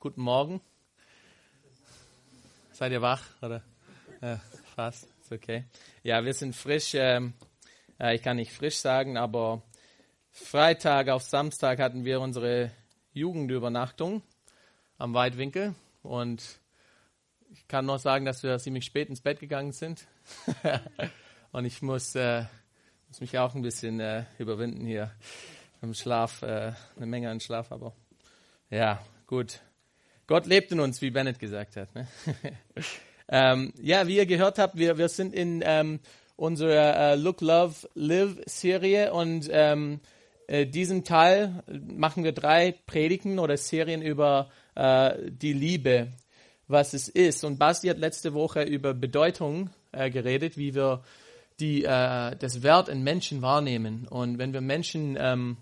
guten Morgen. Seid ihr wach? Oder? Ja, fast. Ist okay. Ja, wir sind frisch. Ähm, äh, ich kann nicht frisch sagen, aber Freitag auf Samstag hatten wir unsere Jugendübernachtung am Weitwinkel. Und ich kann nur sagen, dass wir ziemlich spät ins Bett gegangen sind. und ich muss, äh, muss mich auch ein bisschen äh, überwinden hier im Schlaf, äh, eine Menge an Schlaf, aber ja, gut. Gott lebt in uns, wie Bennett gesagt hat. Ne? ähm, ja, wie ihr gehört habt, wir, wir sind in ähm, unserer äh, Look, Love, Live Serie und ähm, äh, diesem Teil machen wir drei Predigten oder Serien über äh, die Liebe, was es ist. Und Basti hat letzte Woche über Bedeutung äh, geredet, wie wir die, äh, das Wert in Menschen wahrnehmen. Und wenn wir Menschen ähm,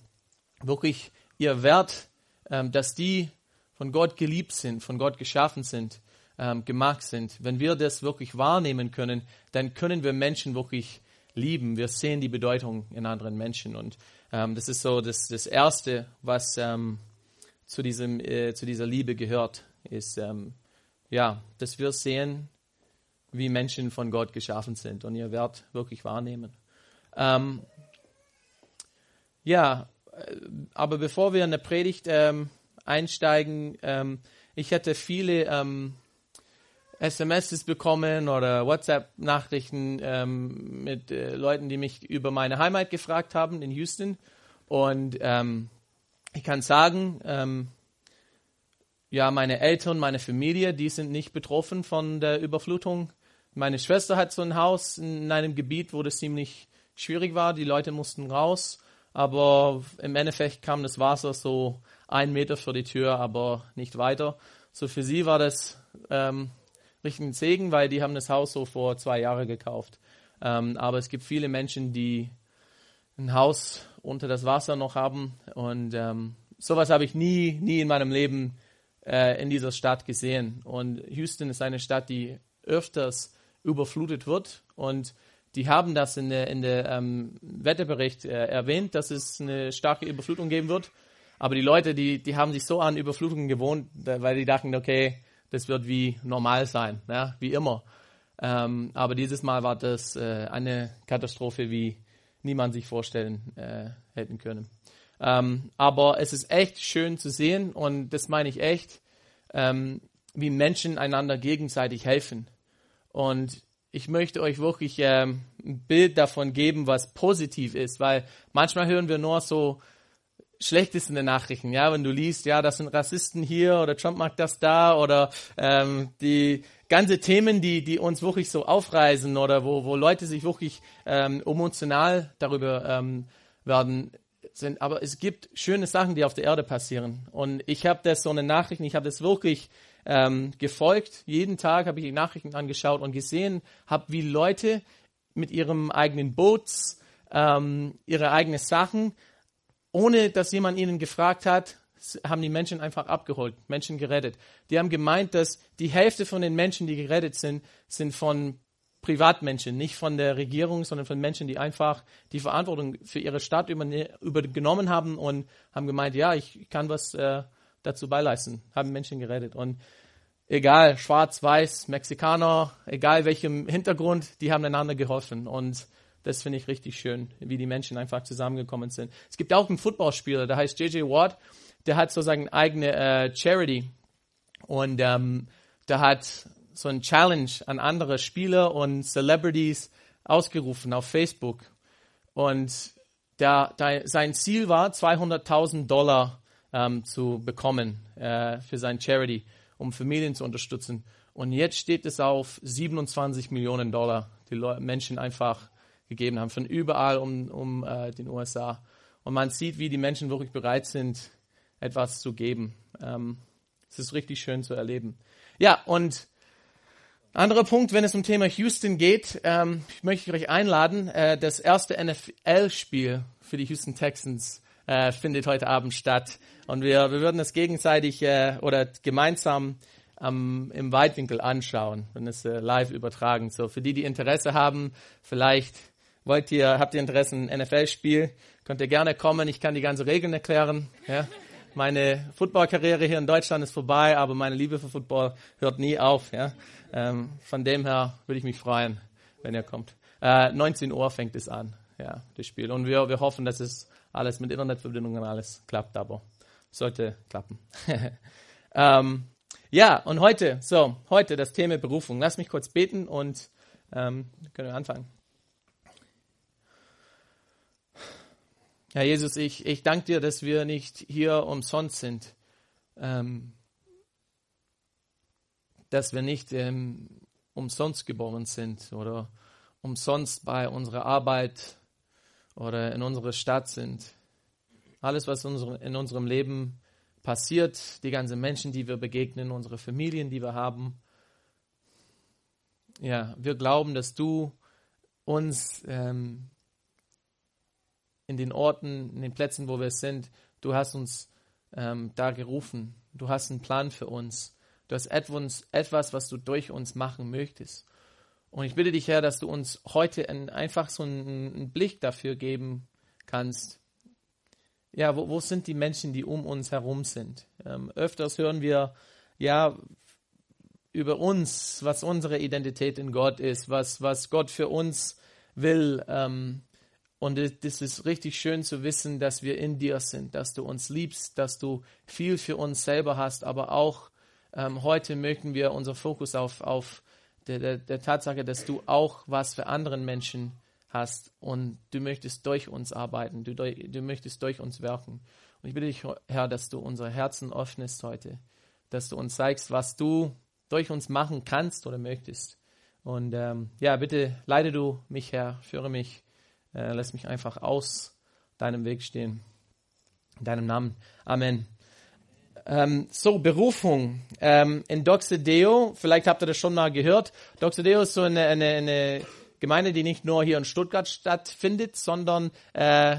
wirklich ihr Wert, ähm, dass die von Gott geliebt sind, von Gott geschaffen sind, ähm, gemacht sind. Wenn wir das wirklich wahrnehmen können, dann können wir Menschen wirklich lieben. Wir sehen die Bedeutung in anderen Menschen. Und ähm, das ist so das, das Erste, was ähm, zu, diesem, äh, zu dieser Liebe gehört, ist, ähm, ja, dass wir sehen, wie Menschen von Gott geschaffen sind und ihr Wert wirklich wahrnehmen. Ähm, ja, äh, aber bevor wir in der Predigt ähm, einsteigen, ähm, ich hätte viele ähm, SMS bekommen oder WhatsApp-Nachrichten ähm, mit äh, Leuten, die mich über meine Heimat gefragt haben in Houston. Und ähm, ich kann sagen, ähm, ja, meine Eltern, meine Familie, die sind nicht betroffen von der Überflutung. Meine Schwester hat so ein Haus in einem Gebiet, wo das ziemlich schwierig war. Die Leute mussten raus aber im Endeffekt kam das Wasser so einen Meter vor die Tür, aber nicht weiter. So für sie war das ähm, richtig ein Segen, weil die haben das Haus so vor zwei Jahren gekauft. Ähm, aber es gibt viele Menschen, die ein Haus unter das Wasser noch haben und ähm, sowas habe ich nie, nie in meinem Leben äh, in dieser Stadt gesehen. Und Houston ist eine Stadt, die öfters überflutet wird und die haben das in der, in der ähm, Wetterbericht äh, erwähnt, dass es eine starke Überflutung geben wird. Aber die Leute, die, die haben sich so an Überflutungen gewohnt, weil die dachten, okay, das wird wie normal sein, ja, wie immer. Ähm, aber dieses Mal war das äh, eine Katastrophe, wie niemand sich vorstellen äh, hätten können. Ähm, aber es ist echt schön zu sehen und das meine ich echt, ähm, wie Menschen einander gegenseitig helfen. Und ich möchte euch wirklich ähm, ein Bild davon geben, was positiv ist, weil manchmal hören wir nur so schlechteste Nachrichten, ja, wenn du liest, ja, das sind Rassisten hier oder Trump macht das da oder ähm, die ganze Themen, die die uns wirklich so aufreißen oder wo wo Leute sich wirklich ähm, emotional darüber ähm, werden sind. Aber es gibt schöne Sachen, die auf der Erde passieren und ich habe das so eine Nachrichten, ich habe das wirklich ähm, gefolgt. Jeden Tag habe ich die Nachrichten angeschaut und gesehen, habe wie Leute mit ihrem eigenen Boots, ähm, ihre eigenen Sachen, ohne dass jemand ihnen gefragt hat, haben die Menschen einfach abgeholt, Menschen gerettet. Die haben gemeint, dass die Hälfte von den Menschen, die gerettet sind, sind von Privatmenschen, nicht von der Regierung, sondern von Menschen, die einfach die Verantwortung für ihre Stadt übernommen haben und haben gemeint, ja, ich kann was äh, dazu beileisten, haben Menschen gerettet. Und egal, schwarz, weiß, Mexikaner, egal welchem Hintergrund, die haben einander geholfen. Und das finde ich richtig schön, wie die Menschen einfach zusammengekommen sind. Es gibt auch einen Footballspieler, der heißt JJ Watt, der hat sozusagen eigene äh, Charity. Und ähm, der hat so ein Challenge an andere Spieler und Celebrities ausgerufen auf Facebook. Und der, der, sein Ziel war, 200.000 Dollar ähm, zu bekommen äh, für sein Charity, um Familien zu unterstützen. Und jetzt steht es auf 27 Millionen Dollar, die Leute, Menschen einfach gegeben haben, von überall um, um äh, den USA. Und man sieht, wie die Menschen wirklich bereit sind, etwas zu geben. Ähm, es ist richtig schön zu erleben. Ja, und anderer Punkt, wenn es um Thema Houston geht, ähm, ich möchte euch einladen, äh, das erste NFL-Spiel für die Houston Texans äh, findet heute Abend statt. Und wir, wir würden es gegenseitig äh, oder gemeinsam ähm, im Weitwinkel anschauen und es äh, live übertragen. So für die, die Interesse haben, vielleicht wollt ihr, habt ihr Interesse an NFL-Spiel, könnt ihr gerne kommen. Ich kann die ganze Regeln erklären. Ja? Meine Footballkarriere hier in Deutschland ist vorbei, aber meine Liebe für Football hört nie auf. Ja? Ähm, von dem her würde ich mich freuen, wenn ihr kommt. Äh, 19 Uhr fängt es an, ja, das Spiel. Und wir, wir hoffen, dass es alles mit Internetverbindungen alles klappt, aber sollte klappen. ähm, ja, und heute, so, heute das Thema Berufung. Lass mich kurz beten und ähm, können wir anfangen. Herr Jesus, ich, ich danke dir, dass wir nicht hier umsonst sind. Ähm, dass wir nicht ähm, umsonst geboren sind oder umsonst bei unserer Arbeit oder in unserer Stadt sind. Alles, was in unserem Leben passiert, die ganzen Menschen, die wir begegnen, unsere Familien, die wir haben. Ja, wir glauben, dass du uns ähm, in den Orten, in den Plätzen, wo wir sind, du hast uns ähm, da gerufen. Du hast einen Plan für uns. Du hast etwas, etwas, was du durch uns machen möchtest. Und ich bitte dich, Herr, dass du uns heute ein, einfach so einen, einen, Blick dafür geben kannst. Ja, wo, wo, sind die Menschen, die um uns herum sind? Ähm, öfters hören wir, ja, über uns, was unsere Identität in Gott ist, was, was Gott für uns will. Ähm, und es ist richtig schön zu wissen, dass wir in dir sind, dass du uns liebst, dass du viel für uns selber hast, aber auch ähm, heute möchten wir unser Fokus auf, auf der, der, der Tatsache, dass du auch was für anderen Menschen hast und du möchtest durch uns arbeiten, du, du möchtest durch uns wirken. Und ich bitte dich, Herr, dass du unsere Herzen öffnest heute, dass du uns zeigst, was du durch uns machen kannst oder möchtest. Und ähm, ja, bitte leite du mich, Herr, führe mich, äh, lass mich einfach aus deinem Weg stehen. In deinem Namen. Amen. Ähm, so, Berufung. Ähm, in Doxedeo, vielleicht habt ihr das schon mal gehört. Doxedeo ist so eine, eine, eine Gemeinde, die nicht nur hier in Stuttgart stattfindet, sondern äh,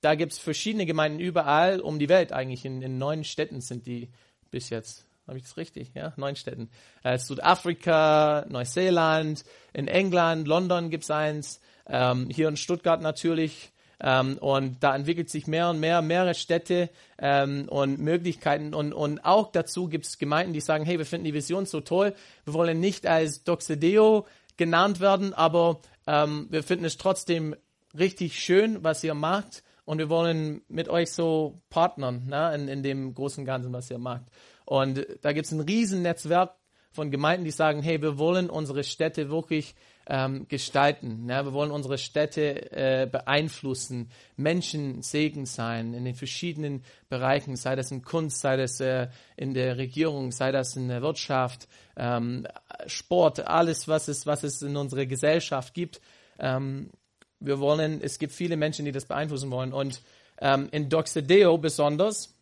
da gibt es verschiedene Gemeinden überall um die Welt eigentlich. In, in neun Städten sind die bis jetzt. Habe ich das richtig? Ja, neun Städten. Äh, Südafrika, Neuseeland, in England, London gibt es eins, ähm, hier in Stuttgart natürlich. Ähm, und da entwickelt sich mehr und mehr, mehrere Städte ähm, und Möglichkeiten. Und, und auch dazu gibt es Gemeinden, die sagen, hey, wir finden die Vision so toll, wir wollen nicht als Doxedeo genannt werden, aber ähm, wir finden es trotzdem richtig schön, was ihr macht. Und wir wollen mit euch so partnern ne, in, in dem großen Ganzen, was ihr macht. Und da gibt es ein Riesennetzwerk von Gemeinden, die sagen, hey, wir wollen unsere Städte wirklich ähm, gestalten. Ja, wir wollen unsere Städte äh, beeinflussen, Menschen Segen sein in den verschiedenen Bereichen, sei das in Kunst, sei das äh, in der Regierung, sei das in der Wirtschaft, ähm, Sport, alles, was es, was es in unserer Gesellschaft gibt. Ähm, wir wollen, es gibt viele Menschen, die das beeinflussen wollen. Und ähm, in Doxedeo besonders,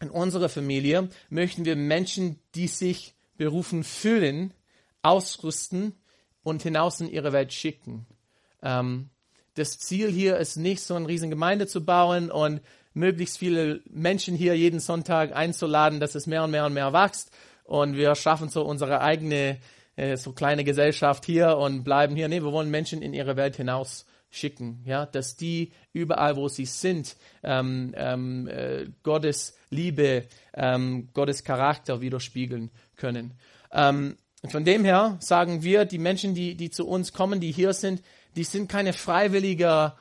in unserer Familie, möchten wir Menschen, die sich berufen fühlen, ausrüsten und hinaus in ihre Welt schicken. Ähm, das Ziel hier ist nicht, so eine riesen Gemeinde zu bauen und möglichst viele Menschen hier jeden Sonntag einzuladen, dass es mehr und mehr und mehr wächst. Und wir schaffen so unsere eigene, äh, so kleine Gesellschaft hier und bleiben hier. Nee, wir wollen Menschen in ihre Welt hinaus schicken, ja, dass die überall, wo sie sind, ähm, ähm, äh, Gottes Liebe, ähm, Gottes Charakter widerspiegeln können. Ähm, von dem her sagen wir, die Menschen, die, die zu uns kommen, die hier sind, die sind keine freiwilliger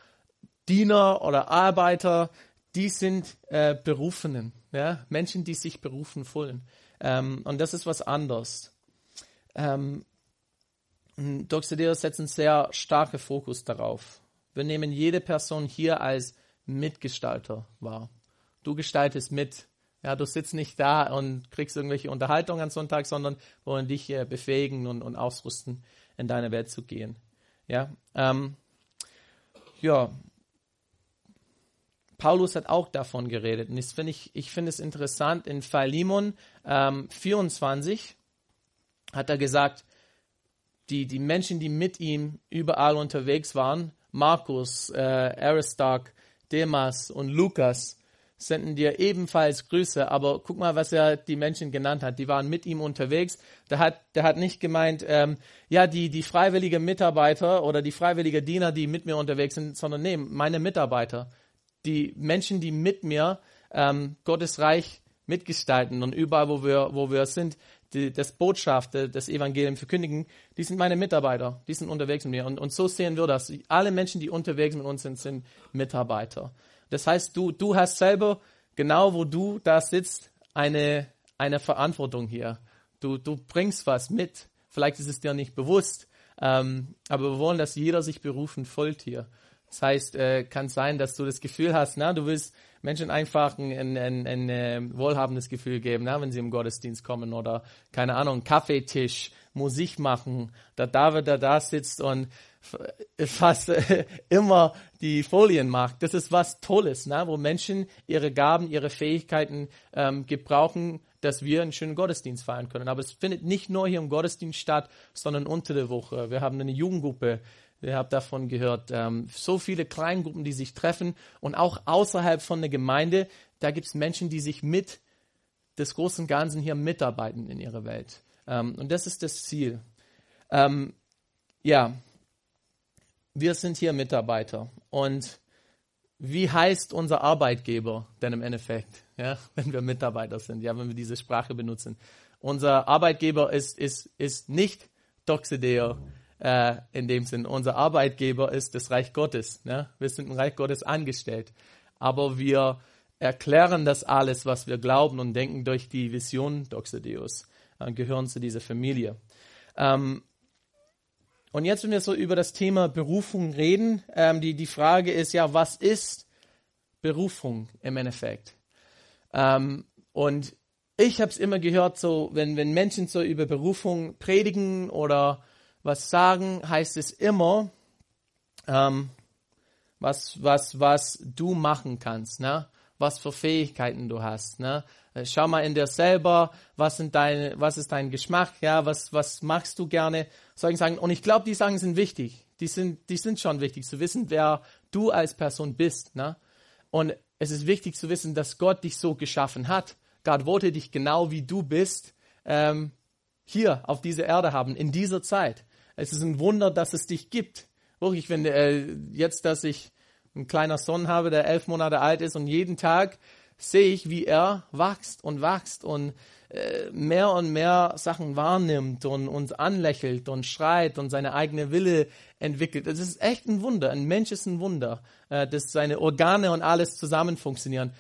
Diener oder Arbeiter, die sind äh, Berufenen, ja? Menschen, die sich berufen fühlen. Ähm, und das ist was anderes. Ähm, Doxedeo setzt einen sehr starken Fokus darauf. Wir nehmen jede Person hier als Mitgestalter wahr. Du gestaltest mit. Ja, du sitzt nicht da und kriegst irgendwelche Unterhaltungen am Sonntag, sondern wollen dich äh, befähigen und, und ausrüsten, in deine Welt zu gehen. Ja, ähm, ja. Paulus hat auch davon geredet. Und das find ich, ich finde es interessant. In Philemon ähm, 24 hat er gesagt, die, die Menschen, die mit ihm überall unterwegs waren, Markus, äh, Aristarch, Demas und Lukas, senden dir ebenfalls Grüße. Aber guck mal, was er die Menschen genannt hat. Die waren mit ihm unterwegs. Der hat, der hat nicht gemeint, ähm, ja, die, die freiwillige Mitarbeiter oder die freiwillige Diener, die mit mir unterwegs sind, sondern nee, meine Mitarbeiter. Die Menschen, die mit mir ähm, Gottes Reich mitgestalten und überall, wo wir, wo wir sind, die, das Botschaft, das Evangelium verkündigen, die sind meine Mitarbeiter, die sind unterwegs mit mir. Und, und so sehen wir das. Alle Menschen, die unterwegs mit uns sind, sind Mitarbeiter. Das heißt, du, du hast selber, genau wo du da sitzt, eine, eine Verantwortung hier. Du, du bringst was mit. Vielleicht ist es dir nicht bewusst, ähm, aber wir wollen, dass jeder sich berufen folgt hier. Das heißt, äh, kann sein, dass du das Gefühl hast, na, du willst Menschen einfach ein, ein, ein, ein äh, wohlhabendes Gefühl geben, na, wenn sie im Gottesdienst kommen oder, keine Ahnung, Kaffeetisch, Musik machen, der David, der da sitzt und fast äh, immer die Folien macht. Das ist was Tolles, na, wo Menschen ihre Gaben, ihre Fähigkeiten ähm, gebrauchen, dass wir einen schönen Gottesdienst feiern können. Aber es findet nicht nur hier im Gottesdienst statt, sondern unter der Woche. Wir haben eine Jugendgruppe, Ihr habt davon gehört. Ähm, so viele Kleingruppen, die sich treffen und auch außerhalb von der Gemeinde, da gibt es Menschen, die sich mit des großen Ganzen hier mitarbeiten in ihrer Welt. Ähm, und das ist das Ziel. Ähm, ja, wir sind hier Mitarbeiter. Und wie heißt unser Arbeitgeber denn im Endeffekt, ja, wenn wir Mitarbeiter sind, ja, wenn wir diese Sprache benutzen? Unser Arbeitgeber ist, ist, ist nicht Doxideo, äh, in dem Sinn. Unser Arbeitgeber ist das Reich Gottes. Ne? Wir sind im Reich Gottes angestellt. Aber wir erklären das alles, was wir glauben und denken durch die Vision Doxodeus, äh, gehören zu dieser Familie. Ähm, und jetzt, wenn wir so über das Thema Berufung reden, ähm, die, die Frage ist ja, was ist Berufung im Endeffekt? Ähm, und ich habe es immer gehört, so wenn, wenn Menschen so über Berufung predigen oder was sagen, heißt es immer, ähm, was, was, was du machen kannst, ne? was für Fähigkeiten du hast. Ne? Äh, schau mal in dir selber, was, sind deine, was ist dein Geschmack, ja? was, was machst du gerne. Solche Sachen. Und ich glaube, die Sachen sind wichtig. Die sind, die sind schon wichtig, zu wissen, wer du als Person bist. Ne? Und es ist wichtig zu wissen, dass Gott dich so geschaffen hat. Gott wollte dich genau wie du bist ähm, hier auf dieser Erde haben, in dieser Zeit. Es ist ein Wunder, dass es dich gibt. Wirklich, wenn äh, jetzt, dass ich einen kleiner Sohn habe, der elf Monate alt ist und jeden Tag sehe ich, wie er wächst und wächst und äh, mehr und mehr Sachen wahrnimmt und uns anlächelt und schreit und seine eigene Wille entwickelt. Es ist echt ein Wunder. Ein Mensch ist ein Wunder, äh, dass seine Organe und alles zusammen funktionieren.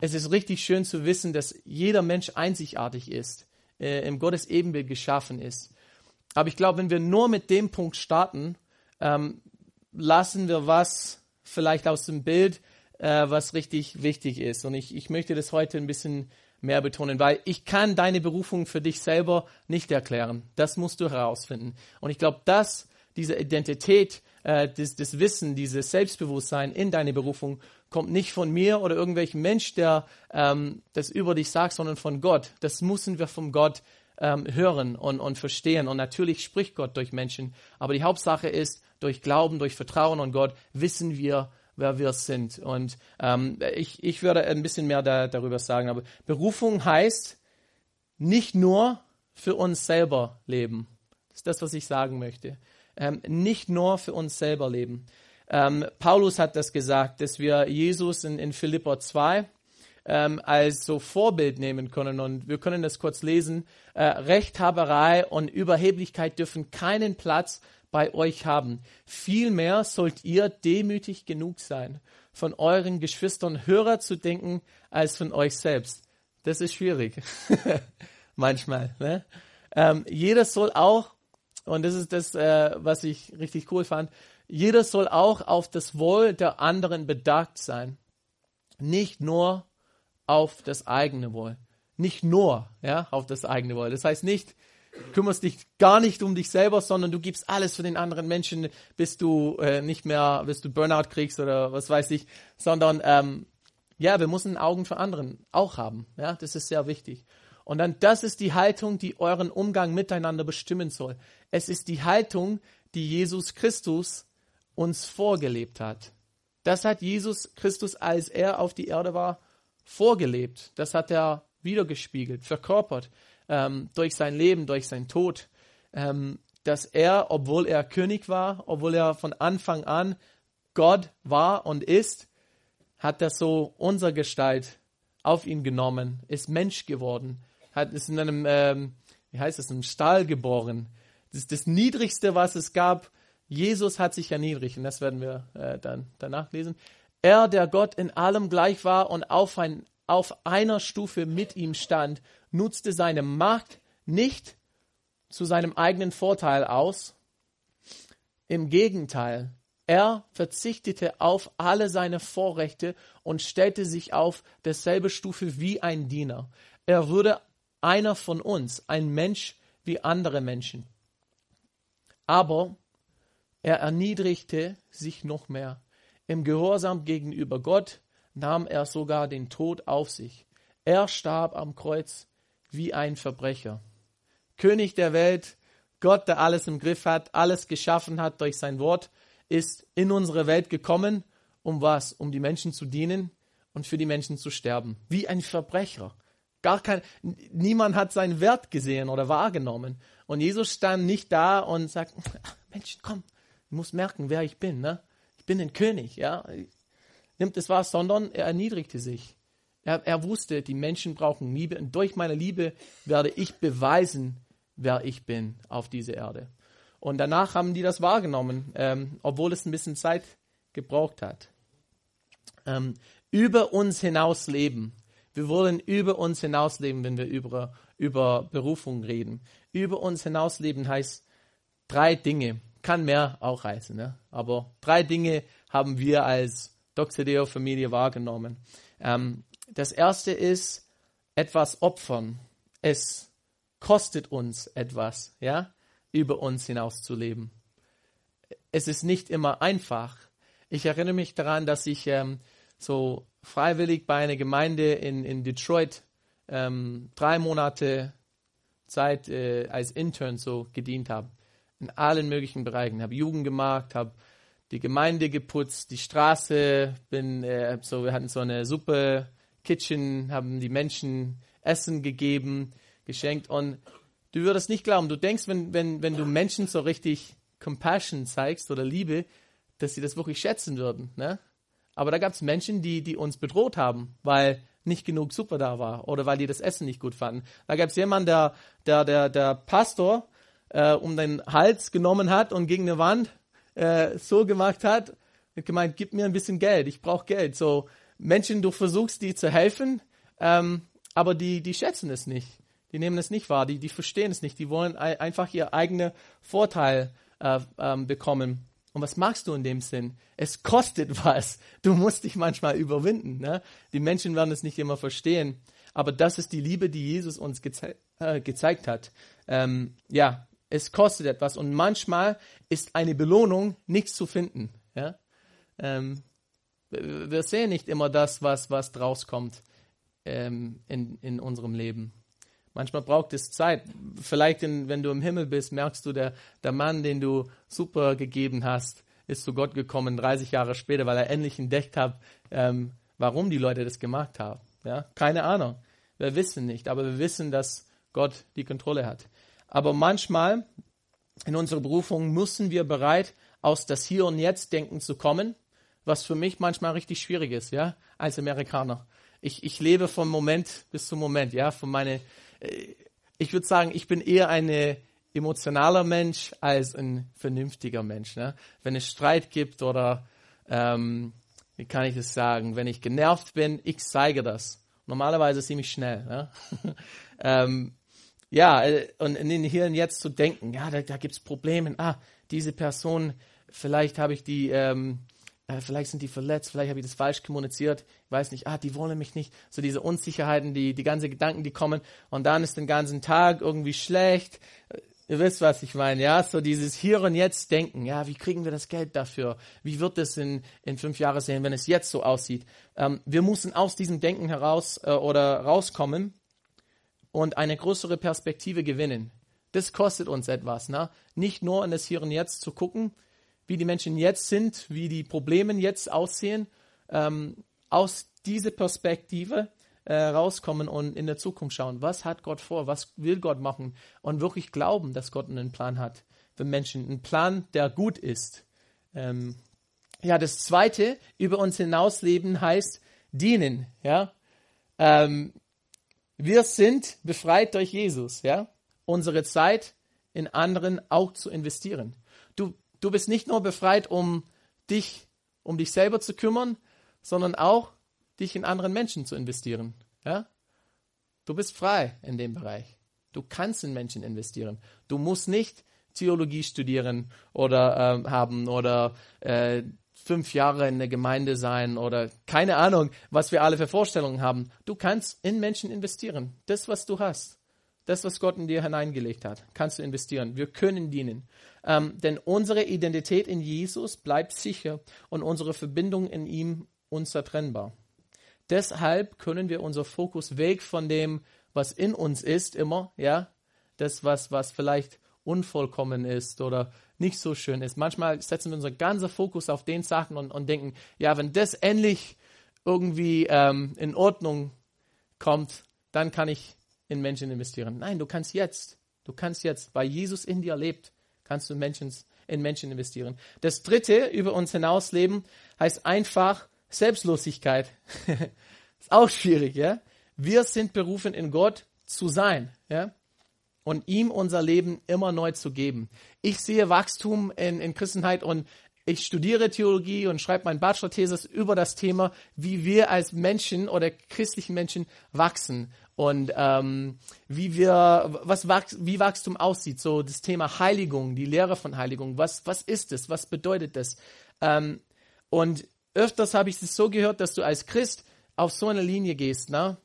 Es ist richtig schön zu wissen, dass jeder Mensch einzigartig ist, äh, im Gottes Ebenbild geschaffen ist. Aber ich glaube, wenn wir nur mit dem Punkt starten, ähm, lassen wir was vielleicht aus dem Bild, äh, was richtig wichtig ist. Und ich, ich möchte das heute ein bisschen mehr betonen, weil ich kann deine Berufung für dich selber nicht erklären. Das musst du herausfinden. Und ich glaube, dass diese Identität, äh, das, das Wissen, dieses Selbstbewusstsein in deine Berufung kommt nicht von mir oder irgendwelchem Mensch, der ähm, das über dich sagt, sondern von Gott. Das müssen wir von Gott ähm, hören und, und verstehen. Und natürlich spricht Gott durch Menschen. Aber die Hauptsache ist, durch Glauben, durch Vertrauen an Gott wissen wir, wer wir sind. Und ähm, ich, ich würde ein bisschen mehr da, darüber sagen. Aber Berufung heißt nicht nur für uns selber leben. Das ist das, was ich sagen möchte. Ähm, nicht nur für uns selber leben. Ähm, Paulus hat das gesagt, dass wir Jesus in, in Philippa 2, ähm, als so Vorbild nehmen können. Und wir können das kurz lesen. Äh, Rechthaberei und Überheblichkeit dürfen keinen Platz bei euch haben. Vielmehr sollt ihr demütig genug sein, von euren Geschwistern höher zu denken als von euch selbst. Das ist schwierig. Manchmal. Ne? Ähm, jeder soll auch, und das ist das, äh, was ich richtig cool fand, jeder soll auch auf das Wohl der anderen bedacht sein. Nicht nur auf das eigene Wohl. Nicht nur ja, auf das eigene Wohl. Das heißt nicht, kümmerst dich gar nicht um dich selber, sondern du gibst alles für den anderen Menschen, bis du äh, nicht mehr, bis du Burnout kriegst oder was weiß ich, sondern ähm, ja, wir müssen Augen für anderen auch haben. Ja, das ist sehr wichtig. Und dann, das ist die Haltung, die euren Umgang miteinander bestimmen soll. Es ist die Haltung, die Jesus Christus uns vorgelebt hat. Das hat Jesus Christus, als er auf die Erde war, vorgelebt. Das hat er wiedergespiegelt, verkörpert ähm, durch sein Leben, durch seinen Tod. Ähm, dass er, obwohl er König war, obwohl er von Anfang an Gott war und ist, hat er so unsere Gestalt auf ihn genommen, ist Mensch geworden, hat, ist in einem, ähm, wie heißt es, einem Stall geboren. Das ist das Niedrigste, was es gab. Jesus hat sich erniedrigt und das werden wir äh, dann danach lesen. Er, der Gott in allem gleich war und auf, ein, auf einer Stufe mit ihm stand, nutzte seine Macht nicht zu seinem eigenen Vorteil aus. Im Gegenteil, er verzichtete auf alle seine Vorrechte und stellte sich auf derselbe Stufe wie ein Diener. Er wurde einer von uns, ein Mensch wie andere Menschen. Aber er erniedrigte sich noch mehr. Im Gehorsam gegenüber Gott nahm er sogar den Tod auf sich. Er starb am Kreuz wie ein Verbrecher. König der Welt, Gott, der alles im Griff hat, alles geschaffen hat durch sein Wort, ist in unsere Welt gekommen, um was? Um die Menschen zu dienen und für die Menschen zu sterben. Wie ein Verbrecher. Gar kein, niemand hat seinen Wert gesehen oder wahrgenommen. Und Jesus stand nicht da und sagt, Menschen, komm, ich muss merken, wer ich bin, ne? Ich bin ein König, ja? Nimmt es wahr, sondern er erniedrigte sich. Er, er wusste, die Menschen brauchen Liebe und durch meine Liebe werde ich beweisen, wer ich bin auf dieser Erde. Und danach haben die das wahrgenommen, ähm, obwohl es ein bisschen Zeit gebraucht hat. Ähm, über uns hinaus leben. Wir wollen über uns hinaus leben, wenn wir über, über Berufung reden. Über uns hinaus leben heißt drei Dinge. Kann mehr auch heißen, ne? aber drei Dinge haben wir als Doxedeo-Familie wahrgenommen. Ähm, das erste ist etwas opfern. Es kostet uns etwas, ja? über uns hinaus zu leben. Es ist nicht immer einfach. Ich erinnere mich daran, dass ich ähm, so freiwillig bei einer Gemeinde in, in Detroit ähm, drei Monate Zeit äh, als Intern so gedient habe. In allen möglichen Bereichen. Habe Jugend gemacht, habe die Gemeinde geputzt, die Straße, bin äh, so, wir hatten so eine Suppe Kitchen, haben die Menschen Essen gegeben, geschenkt und Du würdest nicht glauben. Du denkst, wenn, wenn, wenn du Menschen so richtig Compassion zeigst oder Liebe, dass sie das wirklich schätzen würden. Ne? Aber da gab es Menschen, die, die uns bedroht haben, weil nicht genug Suppe da war oder weil die das Essen nicht gut fanden. Da gab es jemanden, der, der, der, der Pastor äh, um den Hals genommen hat und gegen eine Wand äh, so gemacht hat, hat gemeint, gib mir ein bisschen Geld, ich brauche Geld. So Menschen, du versuchst, die zu helfen, ähm, aber die, die schätzen es nicht. Die nehmen es nicht wahr, die, die verstehen es nicht, die wollen einfach ihr eigener Vorteil äh, ähm, bekommen. Und was machst du in dem Sinn? Es kostet was. Du musst dich manchmal überwinden. Ne? Die Menschen werden es nicht immer verstehen. Aber das ist die Liebe, die Jesus uns geze äh, gezeigt hat. Ähm, ja, es kostet etwas. Und manchmal ist eine Belohnung nichts zu finden. Ja? Ähm, wir sehen nicht immer das, was, was draus kommt ähm, in, in unserem Leben. Manchmal braucht es Zeit. Vielleicht, in, wenn du im Himmel bist, merkst du, der, der Mann, den du super gegeben hast, ist zu Gott gekommen 30 Jahre später, weil er endlich entdeckt hat, ähm, warum die Leute das gemacht haben. Ja? Keine Ahnung. Wir wissen nicht, aber wir wissen, dass Gott die Kontrolle hat. Aber manchmal in unserer Berufung müssen wir bereit, aus das Hier und Jetzt denken zu kommen, was für mich manchmal richtig schwierig ist, ja, als Amerikaner. Ich, ich lebe vom Moment bis zum Moment, ja, von meine äh, ich würde sagen, ich bin eher ein emotionaler Mensch als ein vernünftiger Mensch. Ne? Wenn es Streit gibt oder, ähm, wie kann ich das sagen, wenn ich genervt bin, ich zeige das. Normalerweise ziemlich schnell. Ne? ähm, ja, äh, und in den Hirn jetzt zu denken, ja, da, da gibt es Probleme. Ah, diese Person, vielleicht habe ich die ähm, äh, vielleicht sind die verletzt, vielleicht habe ich das falsch kommuniziert, ich weiß nicht, ah, die wollen mich nicht. So diese Unsicherheiten, die, die ganzen Gedanken, die kommen und dann ist den ganzen Tag irgendwie schlecht. Äh, ihr wisst, was ich meine, ja? So dieses Hier und Jetzt denken, ja, wie kriegen wir das Geld dafür? Wie wird es in, in fünf Jahren sehen, wenn es jetzt so aussieht? Ähm, wir müssen aus diesem Denken heraus äh, oder rauskommen und eine größere Perspektive gewinnen. Das kostet uns etwas, ne? Nicht nur in das Hier und Jetzt zu gucken, wie die Menschen jetzt sind, wie die Probleme jetzt aussehen, ähm, aus dieser Perspektive äh, rauskommen und in der Zukunft schauen, was hat Gott vor, was will Gott machen und wirklich glauben, dass Gott einen Plan hat für Menschen, einen Plan, der gut ist. Ähm, ja, das Zweite, über uns hinausleben heißt dienen. Ja, Ähm, wir sind befreit durch Jesus, ja. Unsere Zeit in anderen auch zu investieren. Du, bist nicht nur befreit, um dich, um dich selber zu kümmern, sondern auch dich in anderen Menschen zu investieren, ja. Du bist frei in dem Bereich. Du kannst in Menschen investieren. Du musst nicht Theologie studieren oder äh, haben oder äh, fünf Jahre in der Gemeinde sein oder keine Ahnung, was wir alle für Vorstellungen haben. Du kannst in Menschen investieren. Das, was du hast, das, was Gott in dir hineingelegt hat, kannst du investieren. Wir können dienen. Ähm, denn unsere Identität in Jesus bleibt sicher und unsere Verbindung in ihm unzertrennbar. Deshalb können wir unser Fokus weg von dem, was in uns ist, immer, ja, das, was, was vielleicht unvollkommen ist oder nicht so schön ist. Manchmal setzen wir unseren ganzen Fokus auf den Sachen und, und denken, ja, wenn das endlich irgendwie ähm, in Ordnung kommt, dann kann ich in Menschen investieren. Nein, du kannst jetzt, du kannst jetzt, weil Jesus in dir lebt, kannst du Menschen, in Menschen investieren. Das dritte, über uns hinausleben, heißt einfach Selbstlosigkeit. ist auch schwierig, ja. Wir sind berufen, in Gott zu sein, ja und ihm unser Leben immer neu zu geben. Ich sehe Wachstum in, in Christenheit und ich studiere Theologie und schreibe mein Bachelor-Thesis über das Thema, wie wir als Menschen oder christlichen Menschen wachsen und ähm, wie wir, was wie Wachstum aussieht. So das Thema Heiligung, die Lehre von Heiligung. Was, was ist es? Was bedeutet das? Ähm, und öfters habe ich es so gehört, dass du als Christ auf so eine Linie gehst, ne?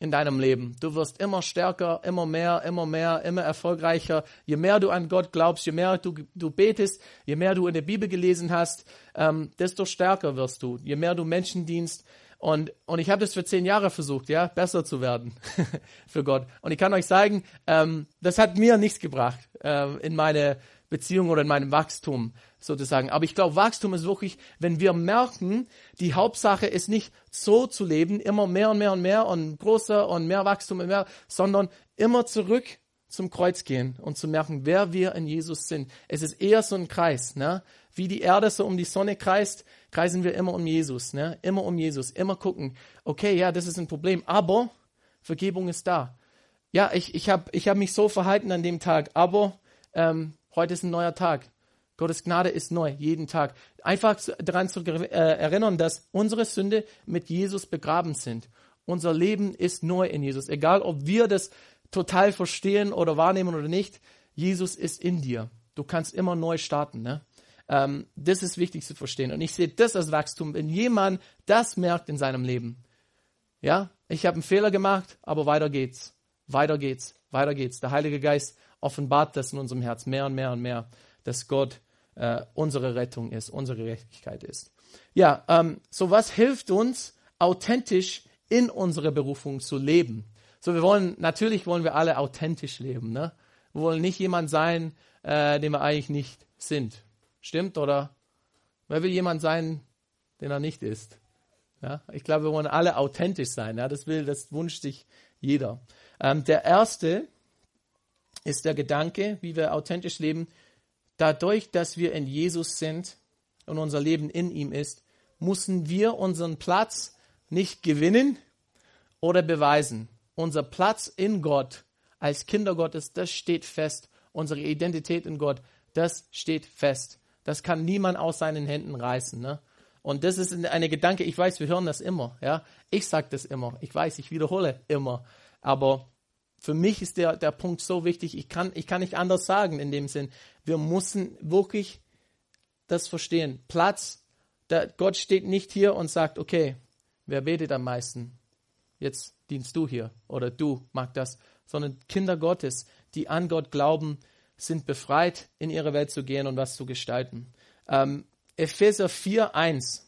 in deinem Leben. Du wirst immer stärker, immer mehr, immer mehr, immer erfolgreicher. Je mehr du an Gott glaubst, je mehr du, du betest, je mehr du in der Bibel gelesen hast, ähm, desto stärker wirst du. Je mehr du Menschen dienst. Und, und ich habe das für zehn Jahre versucht, ja, besser zu werden für Gott. Und ich kann euch sagen, ähm, das hat mir nichts gebracht äh, in meine Beziehung oder in meinem Wachstum sozusagen. Aber ich glaube, Wachstum ist wirklich, wenn wir merken, die Hauptsache ist nicht so zu leben, immer mehr und mehr und mehr und größer und mehr Wachstum und mehr, sondern immer zurück zum Kreuz gehen und zu merken, wer wir in Jesus sind. Es ist eher so ein Kreis, ne? Wie die Erde so um die Sonne kreist, kreisen wir immer um Jesus, ne? Immer um Jesus, immer gucken. Okay, ja, das ist ein Problem, aber Vergebung ist da. Ja, ich, ich habe ich hab mich so verhalten an dem Tag, aber ähm, heute ist ein neuer Tag. Gottes Gnade ist neu, jeden Tag. Einfach daran zu äh, erinnern, dass unsere Sünde mit Jesus begraben sind. Unser Leben ist neu in Jesus. Egal, ob wir das total verstehen oder wahrnehmen oder nicht, Jesus ist in dir. Du kannst immer neu starten. Ne? Ähm, das ist wichtig zu verstehen. Und ich sehe das als Wachstum, wenn jemand das merkt in seinem Leben. Ja, ich habe einen Fehler gemacht, aber weiter geht's. Weiter geht's. Weiter geht's. Der Heilige Geist offenbart das in unserem Herz mehr und mehr und mehr, dass Gott äh, unsere Rettung ist, unsere Gerechtigkeit ist. Ja, ähm, so was hilft uns, authentisch in unsere Berufung zu leben. So, wir wollen, natürlich wollen wir alle authentisch leben, ne? Wir wollen nicht jemand sein, äh, den wir eigentlich nicht sind. Stimmt, oder? Wer will jemand sein, den er nicht ist? Ja, ich glaube, wir wollen alle authentisch sein. Ja, das will, das wünscht sich jeder. Ähm, der erste ist der Gedanke, wie wir authentisch leben, Dadurch, dass wir in Jesus sind und unser Leben in ihm ist, müssen wir unseren Platz nicht gewinnen oder beweisen. Unser Platz in Gott als Kinder Gottes, das steht fest. Unsere Identität in Gott, das steht fest. Das kann niemand aus seinen Händen reißen. Ne? Und das ist eine Gedanke, ich weiß, wir hören das immer. Ja? Ich sage das immer. Ich weiß, ich wiederhole immer. Aber für mich ist der, der Punkt so wichtig, ich kann, ich kann nicht anders sagen in dem Sinn. Wir müssen wirklich das verstehen. Platz, der, Gott steht nicht hier und sagt, okay, wer betet am meisten? Jetzt dienst du hier oder du mag das, sondern Kinder Gottes, die an Gott glauben, sind befreit, in ihre Welt zu gehen und was zu gestalten. Ähm, Epheser 4, 1.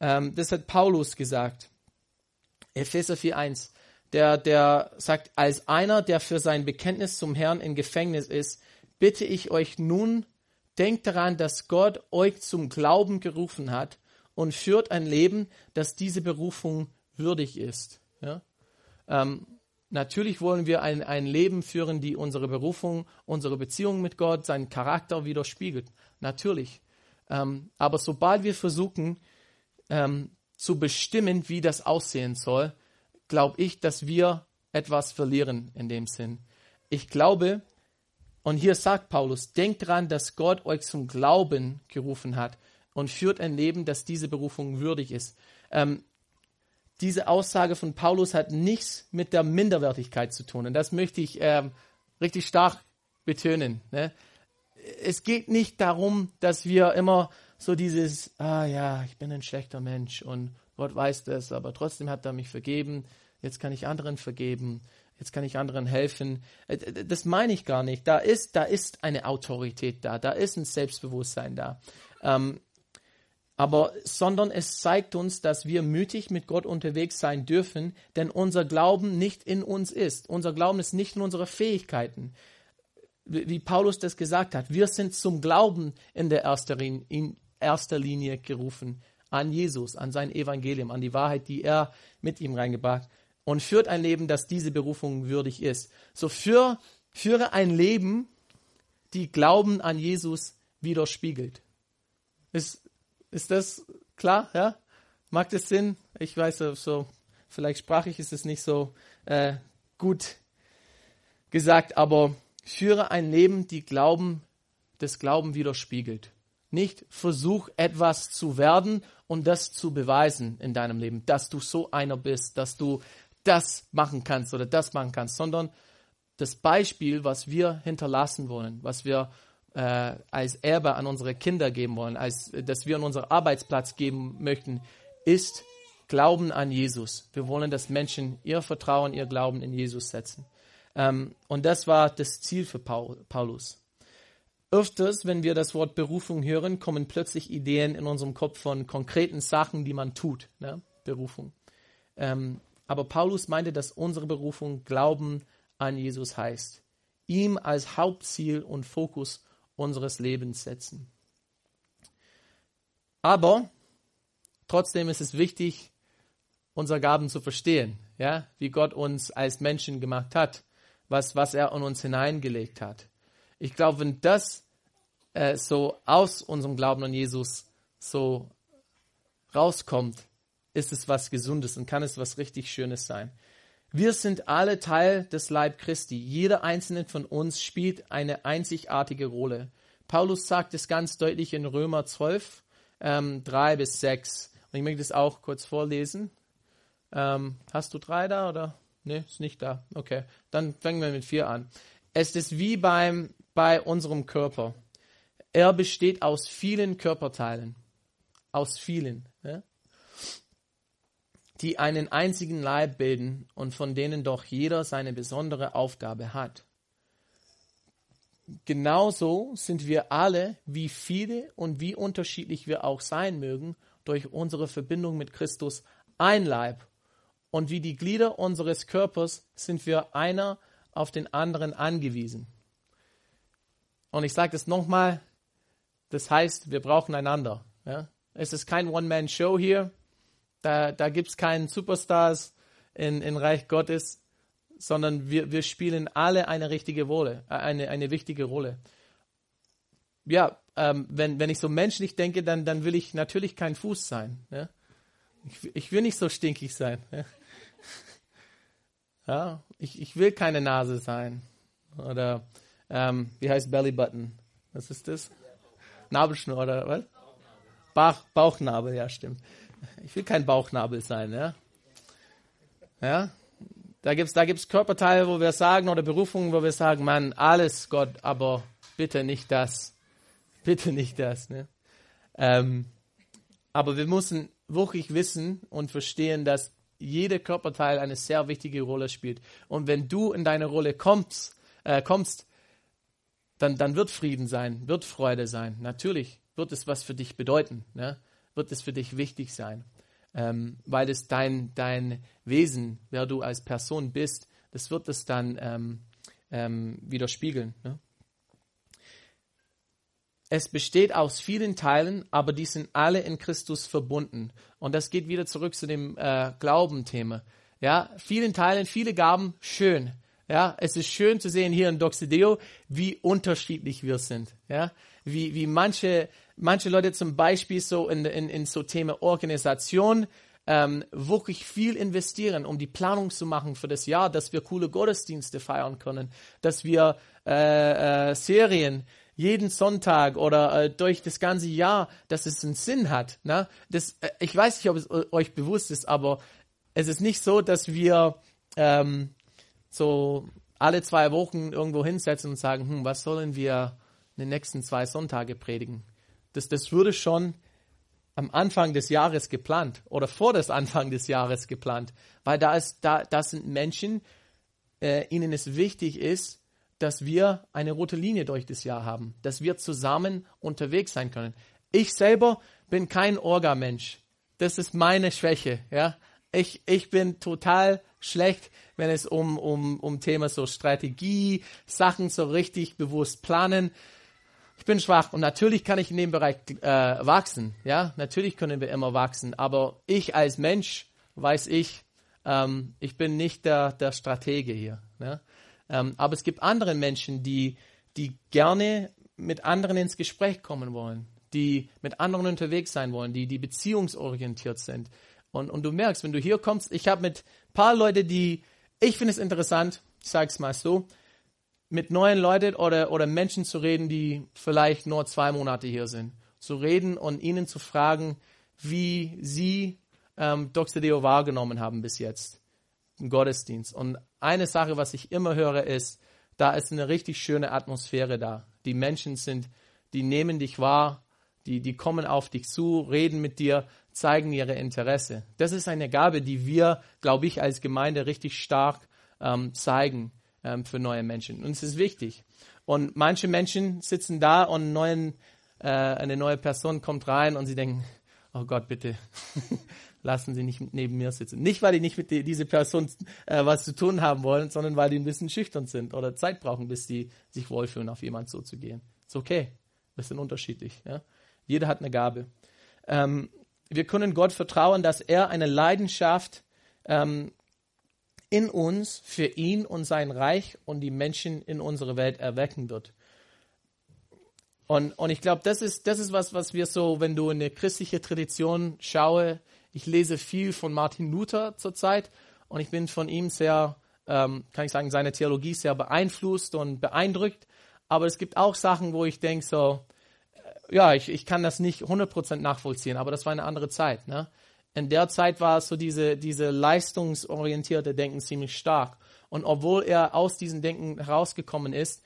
Ähm, das hat Paulus gesagt. Epheser 4, 1 der, der sagt, als einer, der für sein Bekenntnis zum Herrn in Gefängnis ist, bitte ich euch nun, denkt daran, dass Gott euch zum Glauben gerufen hat und führt ein Leben, das diese Berufung würdig ist. Ja? Ähm, natürlich wollen wir ein, ein Leben führen, die unsere Berufung, unsere Beziehung mit Gott, seinen Charakter widerspiegelt. Natürlich. Ähm, aber sobald wir versuchen, ähm, zu bestimmen, wie das aussehen soll, glaube ich, dass wir etwas verlieren in dem Sinn. Ich glaube, und hier sagt Paulus, denkt dran, dass Gott euch zum Glauben gerufen hat und führt ein Leben, das diese Berufung würdig ist. Ähm, diese Aussage von Paulus hat nichts mit der Minderwertigkeit zu tun. Und das möchte ich ähm, richtig stark betonen. Ne? Es geht nicht darum, dass wir immer so dieses, ah ja, ich bin ein schlechter Mensch und Gott weiß das, aber trotzdem hat er mich vergeben. Jetzt kann ich anderen vergeben. Jetzt kann ich anderen helfen. Äh, das meine ich gar nicht. Da ist, da ist eine Autorität da. Da ist ein Selbstbewusstsein da. Ähm, aber, sondern es zeigt uns, dass wir mütig mit Gott unterwegs sein dürfen, denn unser Glauben nicht in uns ist. Unser Glauben ist nicht in unsere Fähigkeiten. Wie Paulus das gesagt hat, wir sind zum Glauben in der erster, in erster Linie gerufen an Jesus, an sein Evangelium, an die Wahrheit, die er mit ihm reingebracht und führt ein Leben, das diese Berufung würdig ist. So für, führe ein Leben, die Glauben an Jesus widerspiegelt. Ist, ist das klar? Ja? Mag das Sinn? Ich weiß so, vielleicht sprachlich ist es nicht so äh, gut gesagt, aber führe ein Leben, die Glauben, des Glauben widerspiegelt. Nicht versuch etwas zu werden und das zu beweisen in deinem Leben, dass du so einer bist, dass du das machen kannst oder das machen kannst, sondern das Beispiel, was wir hinterlassen wollen, was wir äh, als Erbe an unsere Kinder geben wollen, als dass wir an unseren Arbeitsplatz geben möchten, ist Glauben an Jesus. Wir wollen, dass Menschen ihr Vertrauen, ihr Glauben in Jesus setzen. Ähm, und das war das Ziel für Paul, Paulus. Öfters, wenn wir das Wort Berufung hören, kommen plötzlich Ideen in unserem Kopf von konkreten Sachen, die man tut. Ne? Berufung. Ähm, aber Paulus meinte, dass unsere Berufung Glauben an Jesus heißt. Ihm als Hauptziel und Fokus unseres Lebens setzen. Aber trotzdem ist es wichtig, unsere Gaben zu verstehen, ja, wie Gott uns als Menschen gemacht hat, was, was er in uns hineingelegt hat. Ich glaube, wenn das äh, so aus unserem Glauben an Jesus so rauskommt, ist es was Gesundes und kann es was richtig Schönes sein. Wir sind alle Teil des Leib Christi. Jeder einzelne von uns spielt eine einzigartige Rolle. Paulus sagt es ganz deutlich in Römer 12, ähm, 3 bis 6. Und ich möchte es auch kurz vorlesen. Ähm, hast du drei da oder? Ne, ist nicht da. Okay, dann fangen wir mit vier an. Es ist wie beim, bei unserem Körper. Er besteht aus vielen Körperteilen. Aus vielen. Die einen einzigen Leib bilden und von denen doch jeder seine besondere Aufgabe hat. Genauso sind wir alle, wie viele und wie unterschiedlich wir auch sein mögen, durch unsere Verbindung mit Christus ein Leib. Und wie die Glieder unseres Körpers sind wir einer auf den anderen angewiesen. Und ich sage das nochmal, das heißt, wir brauchen einander. Ja? Es ist kein One-Man-Show hier. Da, da gibt es keinen Superstars in, in Reich Gottes, sondern wir, wir spielen alle eine richtige Rolle, äh, eine, eine wichtige Rolle. Ja, ähm, wenn, wenn ich so menschlich denke, dann, dann will ich natürlich kein Fuß sein. Ja? Ich, ich will nicht so stinkig sein. Ja, ja ich, ich will keine Nase sein. Oder ähm, wie heißt Belly Button? Was ist das? Nabelschnur oder was? Bauch, Bauchnabel, ja, stimmt. Ich will kein Bauchnabel sein, ja. Ja. Da gibt's, da gibt's Körperteile, wo wir sagen, oder Berufungen, wo wir sagen, Mann, alles Gott, aber bitte nicht das. Bitte nicht das, ne? Ähm, aber wir müssen wirklich wissen und verstehen, dass jeder Körperteil eine sehr wichtige Rolle spielt. Und wenn du in deine Rolle kommst, äh, kommst, dann, dann wird Frieden sein, wird Freude sein. Natürlich wird es was für dich bedeuten. Ne? Wird es für dich wichtig sein, ähm, weil es dein, dein Wesen, wer du als Person bist, das wird es dann ähm, ähm, widerspiegeln. Ne? Es besteht aus vielen Teilen, aber die sind alle in Christus verbunden. Und das geht wieder zurück zu dem äh, Glaubenthema. Ja, vielen Teilen, viele Gaben, schön. Ja, es ist schön zu sehen hier in Doxideo, wie unterschiedlich wir sind. Ja, wie, wie manche, manche Leute zum Beispiel so in, in, in so Thema Organisation ähm, wirklich viel investieren, um die Planung zu machen für das Jahr, dass wir coole Gottesdienste feiern können, dass wir äh, äh, Serien jeden Sonntag oder äh, durch das ganze Jahr, dass es einen Sinn hat. Ne? Das, äh, ich weiß nicht, ob es euch bewusst ist, aber es ist nicht so, dass wir ähm, so alle zwei Wochen irgendwo hinsetzen und sagen, hm, was sollen wir in den nächsten zwei Sonntage predigen? Das, das würde schon am Anfang des Jahres geplant oder vor des Anfang des Jahres geplant, weil da ist, da, das sind Menschen, äh, ihnen es wichtig ist, dass wir eine rote Linie durch das Jahr haben, dass wir zusammen unterwegs sein können. Ich selber bin kein Orga-Mensch. Das ist meine Schwäche. Ja, ich, ich bin total schlecht, wenn es um, um, um Thema so Strategie, Sachen so richtig bewusst planen. Ich bin schwach und natürlich kann ich in dem Bereich äh, wachsen. Ja, natürlich können wir immer wachsen. Aber ich als Mensch weiß ich, ähm, ich bin nicht der, der Stratege hier. Ne? Ähm, aber es gibt andere Menschen, die, die gerne mit anderen ins Gespräch kommen wollen, die mit anderen unterwegs sein wollen, die, die beziehungsorientiert sind. Und, und du merkst, wenn du hier kommst, ich habe mit ein paar Leuten, die, ich finde es interessant, ich sage es mal so, mit neuen Leuten oder, oder Menschen zu reden, die vielleicht nur zwei Monate hier sind. Zu reden und ihnen zu fragen, wie sie ähm, Dr. Deo wahrgenommen haben bis jetzt im Gottesdienst. Und eine Sache, was ich immer höre, ist, da ist eine richtig schöne Atmosphäre da. Die Menschen sind, die nehmen dich wahr, die, die kommen auf dich zu, reden mit dir, zeigen ihre Interesse. Das ist eine Gabe, die wir, glaube ich, als Gemeinde richtig stark ähm, zeigen ähm, für neue Menschen. Und es ist wichtig. Und manche Menschen sitzen da und neuen, äh, eine neue Person kommt rein und sie denken, oh Gott, bitte, lassen Sie nicht neben mir sitzen. Nicht, weil die nicht mit die, diese Person äh, was zu tun haben wollen, sondern weil die ein bisschen schüchtern sind oder Zeit brauchen, bis sie sich wohlfühlen, auf jemanden zuzugehen. Ist okay. Wir sind unterschiedlich. Ja? Jeder hat eine Gabe. Ähm, wir können Gott vertrauen, dass er eine Leidenschaft ähm, in uns für ihn und sein Reich und die Menschen in unserer Welt erwecken wird. Und, und ich glaube, das ist, das ist was, was wir so, wenn du in eine christliche Tradition schaue, ich lese viel von Martin Luther zurzeit und ich bin von ihm sehr, ähm, kann ich sagen, seine Theologie sehr beeinflusst und beeindruckt. Aber es gibt auch Sachen, wo ich denke so, äh, ja, ich, ich kann das nicht 100% nachvollziehen, aber das war eine andere Zeit. Ne? In der Zeit war so diese, diese leistungsorientierte Denken ziemlich stark. Und obwohl er aus diesem Denken herausgekommen ist,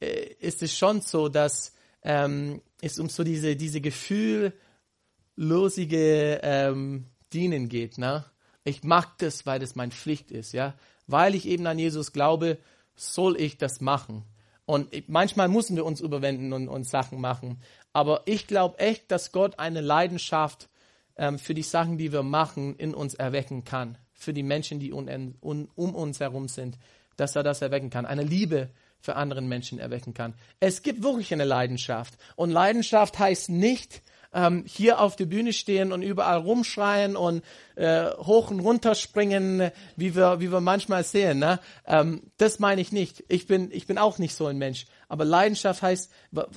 äh, ist es schon so, dass ähm, es um so diese, diese gefühllosige ähm, Dienen geht. Ne? Ich mag das, weil das meine Pflicht ist. ja. Weil ich eben an Jesus glaube, soll ich das machen. Und manchmal müssen wir uns überwinden und, und Sachen machen. Aber ich glaube echt, dass Gott eine Leidenschaft ähm, für die Sachen, die wir machen, in uns erwecken kann. Für die Menschen, die un, un, um uns herum sind, dass er das erwecken kann. Eine Liebe für anderen Menschen erwecken kann. Es gibt wirklich eine Leidenschaft. Und Leidenschaft heißt nicht, ähm, hier auf der Bühne stehen und überall rumschreien und äh, hoch und runter springen, wie wir, wie wir manchmal sehen. Ne? Ähm, das meine ich nicht. Ich bin, ich bin auch nicht so ein Mensch. Aber Leidenschaft heißt,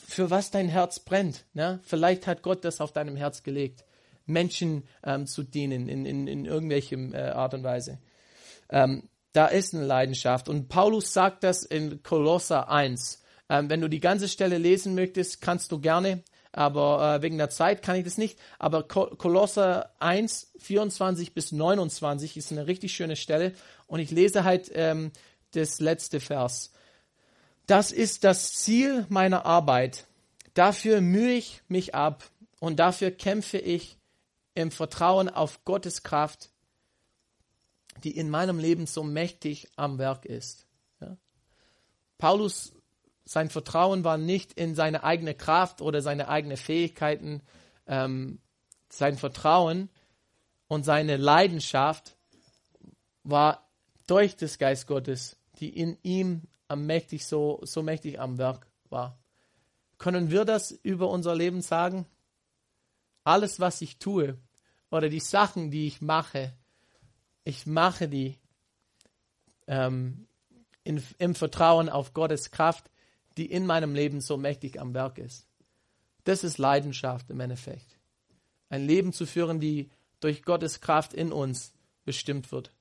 für was dein Herz brennt. Ne? Vielleicht hat Gott das auf deinem Herz gelegt. Menschen ähm, zu dienen in, in, in irgendwelcher äh, Art und Weise. Ähm, da ist eine Leidenschaft. Und Paulus sagt das in Kolosser 1. Ähm, wenn du die ganze Stelle lesen möchtest, kannst du gerne, aber äh, wegen der Zeit kann ich das nicht. Aber Kolosser 1, 24 bis 29 ist eine richtig schöne Stelle. Und ich lese halt ähm, das letzte Vers. Das ist das Ziel meiner Arbeit. Dafür mühe ich mich ab und dafür kämpfe ich im Vertrauen auf Gottes Kraft, die in meinem Leben so mächtig am Werk ist. Ja? Paulus, sein Vertrauen war nicht in seine eigene Kraft oder seine eigenen Fähigkeiten. Ähm, sein Vertrauen und seine Leidenschaft war durch das Geist Gottes, die in ihm am mächtig so, so mächtig am Werk war. Können wir das über unser Leben sagen? Alles, was ich tue, oder die Sachen, die ich mache, ich mache die ähm, in, im Vertrauen auf Gottes Kraft, die in meinem Leben so mächtig am Werk ist. Das ist Leidenschaft im Endeffekt. Ein Leben zu führen, die durch Gottes Kraft in uns bestimmt wird.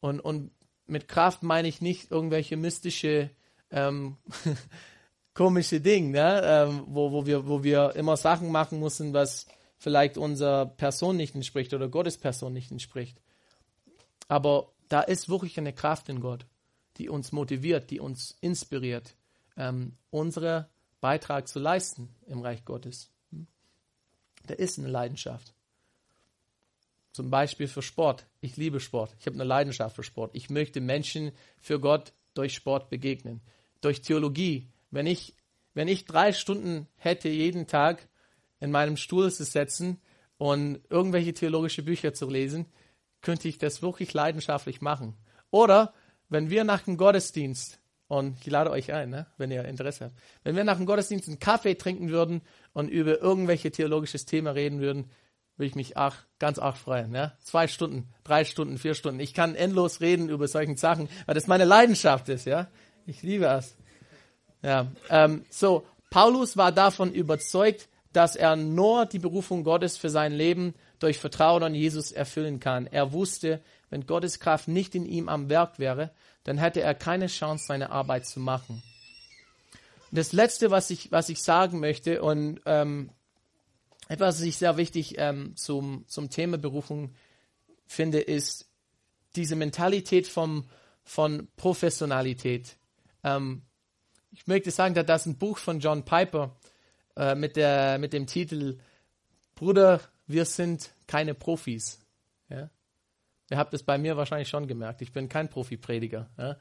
Und, und mit Kraft meine ich nicht irgendwelche mystische, ähm, komische Dinge, ne? ähm, wo, wo, wir, wo wir immer Sachen machen müssen, was vielleicht unserer Person nicht entspricht oder Gottes Person nicht entspricht. Aber da ist wirklich eine Kraft in Gott, die uns motiviert, die uns inspiriert, ähm, unseren Beitrag zu leisten im Reich Gottes. Da ist eine Leidenschaft. Zum Beispiel für Sport. Ich liebe Sport. Ich habe eine Leidenschaft für Sport. Ich möchte Menschen für Gott durch Sport begegnen. Durch Theologie. Wenn ich, wenn ich drei Stunden hätte jeden Tag in meinem Stuhl zu setzen und irgendwelche theologische Bücher zu lesen, könnte ich das wirklich leidenschaftlich machen. Oder wenn wir nach dem Gottesdienst, und ich lade euch ein, ne, wenn ihr Interesse habt, wenn wir nach dem Gottesdienst einen Kaffee trinken würden und über irgendwelche theologisches Thema reden würden, würde ich mich ach, ganz arg freuen. Ne? Zwei Stunden, drei Stunden, vier Stunden. Ich kann endlos reden über solchen Sachen, weil das meine Leidenschaft ist. Ja, Ich liebe es. Ja, ähm, so, Paulus war davon überzeugt, dass er nur die Berufung Gottes für sein Leben durch Vertrauen an Jesus erfüllen kann. Er wusste, wenn Gottes Kraft nicht in ihm am Werk wäre, dann hätte er keine Chance, seine Arbeit zu machen. Das Letzte, was ich, was ich sagen möchte, und ähm, etwas, was ich sehr wichtig ähm, zum, zum Thema Berufung finde, ist diese Mentalität vom, von Professionalität. Ähm, ich möchte sagen, dass das ein Buch von John Piper äh, mit, der, mit dem Titel Bruder, wir sind keine Profis. Ja? Ihr habt es bei mir wahrscheinlich schon gemerkt. Ich bin kein Profi-Prediger. Ja?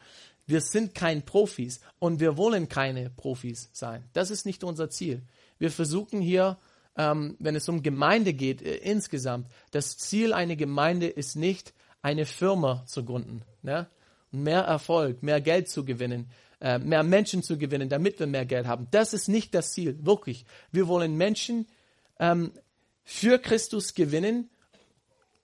Wir sind kein Profis und wir wollen keine Profis sein. Das ist nicht unser Ziel. Wir versuchen hier, ähm, wenn es um Gemeinde geht, äh, insgesamt, das Ziel einer Gemeinde ist nicht, eine Firma zu gründen. Ja? Mehr Erfolg, mehr Geld zu gewinnen, äh, mehr Menschen zu gewinnen, damit wir mehr Geld haben. Das ist nicht das Ziel, wirklich. Wir wollen Menschen ähm, für Christus gewinnen,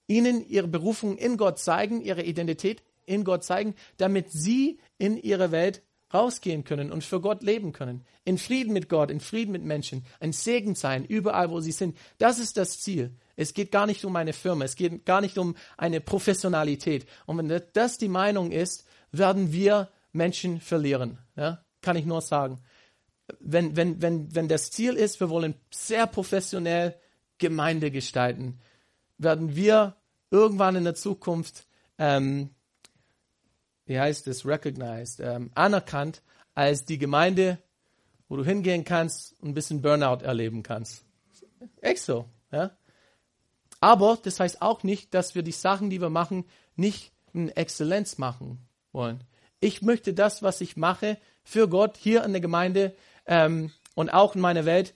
ihnen ihre Berufung in Gott zeigen, ihre Identität in Gott zeigen, damit sie in ihre Welt rausgehen können und für Gott leben können. In Frieden mit Gott, in Frieden mit Menschen, ein Segen sein, überall, wo sie sind. Das ist das Ziel. Es geht gar nicht um eine Firma, es geht gar nicht um eine Professionalität. Und wenn das die Meinung ist, werden wir Menschen verlieren. Ja? Kann ich nur sagen. Wenn, wenn, wenn, wenn das Ziel ist, wir wollen sehr professionell Gemeinde gestalten, werden wir irgendwann in der Zukunft, ähm, wie heißt es, recognized, ähm, anerkannt als die Gemeinde, wo du hingehen kannst und ein bisschen Burnout erleben kannst. Echt so, ja. Aber das heißt auch nicht, dass wir die Sachen, die wir machen, nicht in Exzellenz machen wollen. Ich möchte das, was ich mache, für Gott hier in der Gemeinde ähm, und auch in meiner Welt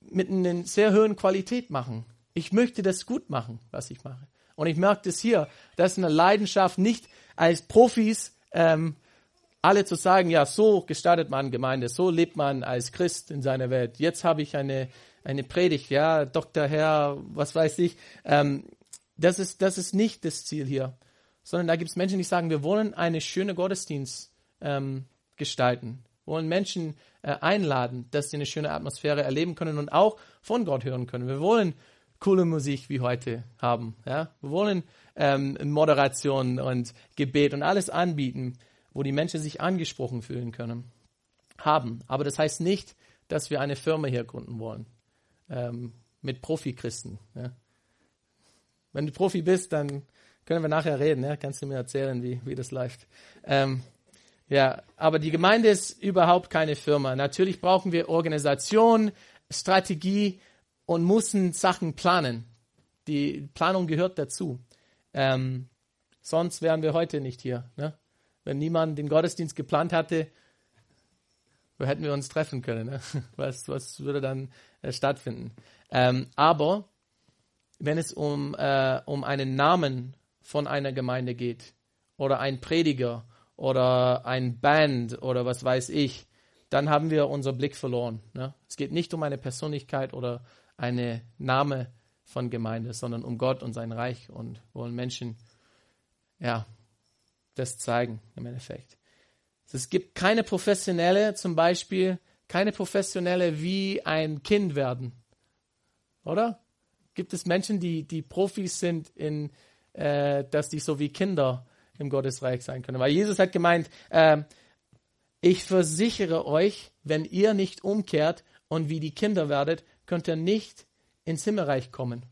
mit einer sehr hohen Qualität machen. Ich möchte das gut machen, was ich mache. Und ich merke das hier, das ist eine Leidenschaft, nicht als Profis ähm, alle zu sagen, ja, so gestaltet man Gemeinde, so lebt man als Christ in seiner Welt. Jetzt habe ich eine, eine Predigt, ja, Doktor, Herr, was weiß ich. Ähm, das, ist, das ist nicht das Ziel hier, sondern da gibt es Menschen, die sagen, wir wollen eine schöne Gottesdienst ähm, gestalten wollen Menschen äh, einladen, dass sie eine schöne Atmosphäre erleben können und auch von Gott hören können. Wir wollen coole Musik wie heute haben. Ja? Wir wollen ähm, Moderation und Gebet und alles anbieten, wo die Menschen sich angesprochen fühlen können. Haben. Aber das heißt nicht, dass wir eine Firma hier gründen wollen. Ähm, mit Profi-Christen. Ja? Wenn du Profi bist, dann können wir nachher reden. Ja? Kannst du mir erzählen, wie, wie das läuft. Ähm, ja, aber die Gemeinde ist überhaupt keine Firma. Natürlich brauchen wir Organisation, Strategie und müssen Sachen planen. Die Planung gehört dazu. Ähm, sonst wären wir heute nicht hier. Ne? Wenn niemand den Gottesdienst geplant hatte, wo hätten wir uns treffen können? Ne? Was, was würde dann äh, stattfinden? Ähm, aber wenn es um, äh, um einen Namen von einer Gemeinde geht oder ein Prediger oder ein Band oder was weiß ich, dann haben wir unseren Blick verloren. Ne? Es geht nicht um eine Persönlichkeit oder eine Name von Gemeinde, sondern um Gott und sein Reich und wollen Menschen ja das zeigen im Endeffekt. Es gibt keine professionelle, zum Beispiel keine professionelle wie ein Kind werden, oder? Gibt es Menschen, die, die Profis sind in, äh, dass die so wie Kinder im Gottesreich sein können? Weil Jesus hat gemeint, äh, ich versichere euch, wenn ihr nicht umkehrt und wie die Kinder werdet, könnt ihr nicht ins Himmelreich kommen.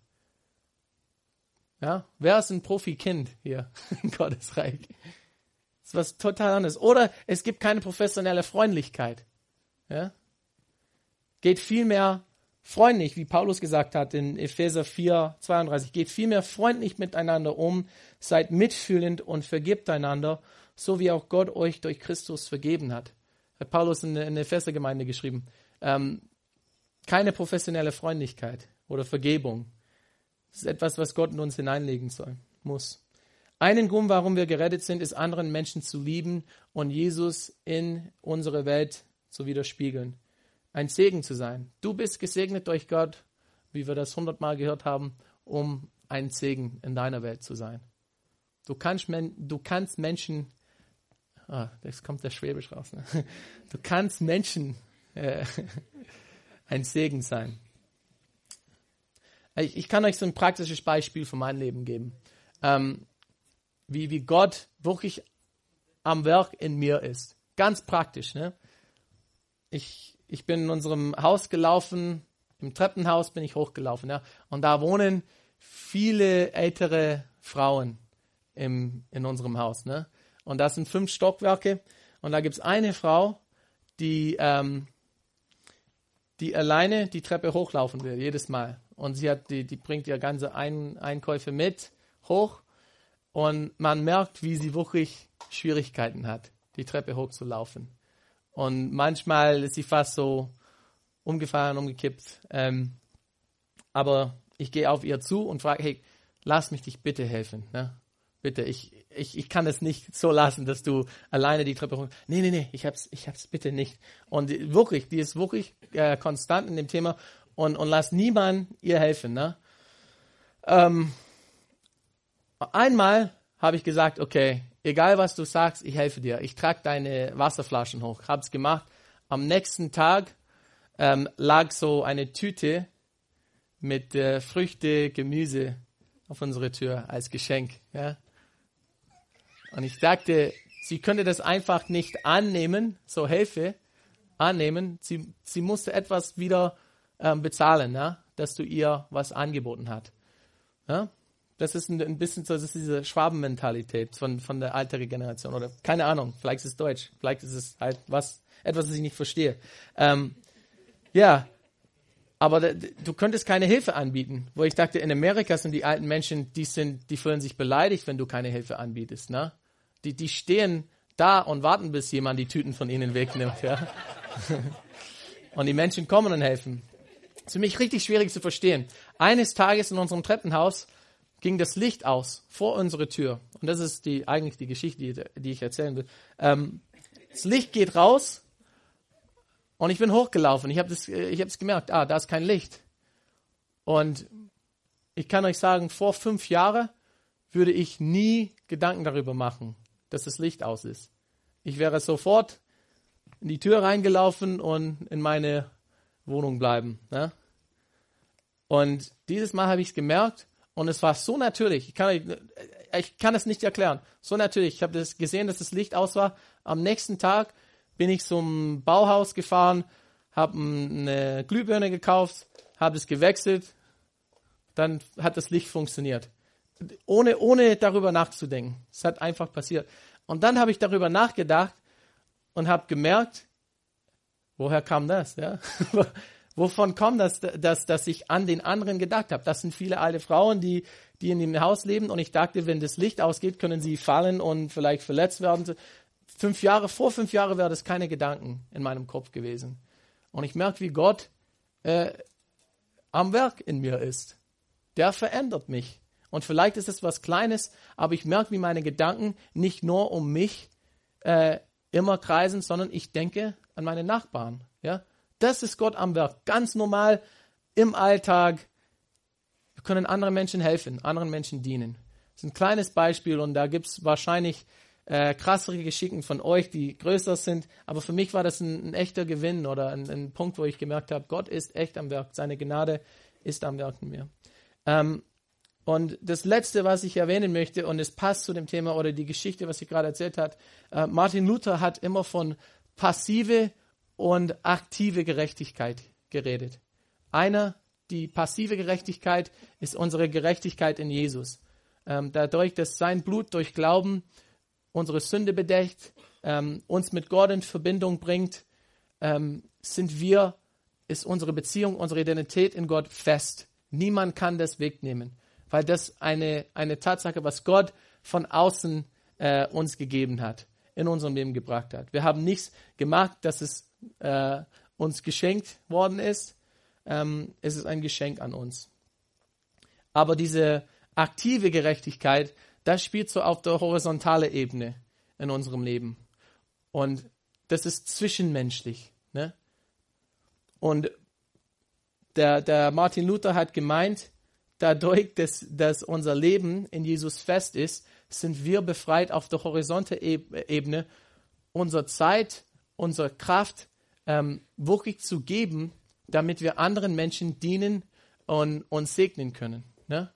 Ja, wer ist ein Profi-Kind hier im Gottesreich? Das ist was total anderes. Oder es gibt keine professionelle Freundlichkeit. Ja? Geht vielmehr freundlich, wie Paulus gesagt hat in Epheser 4, 32. Geht vielmehr freundlich miteinander um, seid mitfühlend und vergibt einander, so wie auch Gott euch durch Christus vergeben hat. Hat Paulus in, in der Epheser-Gemeinde geschrieben. Ähm, keine professionelle Freundlichkeit oder Vergebung. Das ist etwas, was Gott in uns hineinlegen soll, muss. Einen Grund, warum wir gerettet sind, ist, anderen Menschen zu lieben und Jesus in unsere Welt zu widerspiegeln. Ein Segen zu sein. Du bist gesegnet durch Gott, wie wir das hundertmal gehört haben, um ein Segen in deiner Welt zu sein. Du kannst, du kannst Menschen, ah, jetzt kommt der Schwäbisch raus, ne? du kannst Menschen äh, ein Segen sein. Ich, ich, kann euch so ein praktisches Beispiel von meinem Leben geben. Ähm, wie, wie Gott wirklich am Werk in mir ist. Ganz praktisch. Ne? Ich, ich bin in unserem Haus gelaufen, im Treppenhaus bin ich hochgelaufen. Ja? Und da wohnen viele ältere Frauen im, in unserem Haus. Ne? Und das sind fünf Stockwerke. Und da gibt es eine Frau, die, ähm, die alleine die Treppe hochlaufen will, jedes Mal. Und sie hat, die, die bringt ihr ganze Ein Einkäufe mit hoch. Und man merkt, wie sie wirklich Schwierigkeiten hat, die Treppe hochzulaufen. Und manchmal ist sie fast so umgefallen, umgekippt. Ähm, aber ich gehe auf ihr zu und frage, hey, lass mich dich bitte helfen. Ne? Bitte, ich, ich, ich kann es nicht so lassen, dass du alleine die Treppe hoch. Nee, nee, nee, ich hab's, ich hab's bitte nicht. Und wirklich, die ist wirklich äh, konstant in dem Thema und, und lass niemand ihr helfen. Ne? Ähm, einmal habe ich gesagt, okay, egal was du sagst, ich helfe dir. Ich trage deine Wasserflaschen hoch. Hab's gemacht. Am nächsten Tag ähm, lag so eine Tüte mit äh, Früchte, Gemüse auf unserer Tür als Geschenk. Ja? Und ich sagte, sie könnte das einfach nicht annehmen, so Hilfe annehmen. Sie, sie musste etwas wieder ähm, bezahlen, ja? dass du ihr was angeboten hast. Ja? Das ist ein, ein bisschen so, das ist diese Schwabenmentalität von, von der älteren Generation. Oder keine Ahnung, vielleicht ist es Deutsch, vielleicht ist es halt was, etwas, das ich nicht verstehe. Ähm, ja, aber du könntest keine Hilfe anbieten. Wo ich dachte, in Amerika sind die alten Menschen, die sind, die fühlen sich beleidigt, wenn du keine Hilfe anbietest. Ne? Die, die stehen da und warten, bis jemand die Tüten von ihnen wegnimmt. Ja? und die Menschen kommen und helfen. Das ist für mich richtig schwierig zu verstehen. Eines Tages in unserem Treppenhaus ging das Licht aus vor unsere Tür. Und das ist die, eigentlich die Geschichte, die, die ich erzählen will. Ähm, das Licht geht raus und ich bin hochgelaufen. Ich habe es gemerkt, ah, da ist kein Licht. Und ich kann euch sagen, vor fünf Jahren würde ich nie Gedanken darüber machen, dass das Licht aus ist. Ich wäre sofort in die Tür reingelaufen und in meine Wohnung bleiben. Ne? Und dieses Mal habe ich es gemerkt und es war so natürlich. Ich kann, ich kann es nicht erklären. So natürlich. Ich habe das gesehen, dass das Licht aus war. Am nächsten Tag bin ich zum Bauhaus gefahren, habe eine Glühbirne gekauft, habe es gewechselt, dann hat das Licht funktioniert. Ohne, ohne darüber nachzudenken. Es hat einfach passiert. Und dann habe ich darüber nachgedacht und habe gemerkt, woher kam das? Ja? Wovon kommt das, dass, dass ich an den anderen gedacht habe? Das sind viele alte Frauen, die, die in dem Haus leben und ich dachte, wenn das Licht ausgeht, können sie fallen und vielleicht verletzt werden. Fünf Jahre, vor fünf Jahren wäre das keine Gedanken in meinem Kopf gewesen. Und ich merke, wie Gott äh, am Werk in mir ist. Der verändert mich. Und vielleicht ist es was Kleines, aber ich merke, wie meine Gedanken nicht nur um mich äh, immer kreisen, sondern ich denke an meine Nachbarn. Ja? Das ist Gott am Werk. Ganz normal im Alltag. Wir können anderen Menschen helfen, anderen Menschen dienen. Das ist ein kleines Beispiel und da gibt es wahrscheinlich äh, krassere Geschichten von euch, die größer sind. Aber für mich war das ein, ein echter Gewinn oder ein, ein, Punkt, wo ich gemerkt habe, Gott ist echt am Werk. Seine Gnade ist am Werk in mir. Ähm, und das Letzte, was ich erwähnen möchte, und es passt zu dem Thema oder die Geschichte, was ich gerade erzählt habe, äh, Martin Luther hat immer von passive und aktive Gerechtigkeit geredet. Einer, die passive Gerechtigkeit, ist unsere Gerechtigkeit in Jesus. Ähm, dadurch, dass sein Blut durch Glauben unsere Sünde bedeckt, ähm, uns mit Gott in Verbindung bringt, ähm, sind wir, ist unsere Beziehung, unsere Identität in Gott fest. Niemand kann das wegnehmen, weil das eine, eine Tatsache, was Gott von außen äh, uns gegeben hat, in unserem Leben gebracht hat. Wir haben nichts gemacht, dass es äh, uns geschenkt worden ist. Ähm, es ist ein Geschenk an uns. Aber diese aktive Gerechtigkeit, das spielt so auf der horizontalen Ebene in unserem Leben. Und das ist zwischenmenschlich. Ne? Und der, der Martin Luther hat gemeint, dadurch, dass, dass unser Leben in Jesus fest ist, sind wir befreit auf der Horizonte-Ebene, unsere Zeit, unsere Kraft ähm, wirklich zu geben, damit wir anderen Menschen dienen und uns segnen können. Ne?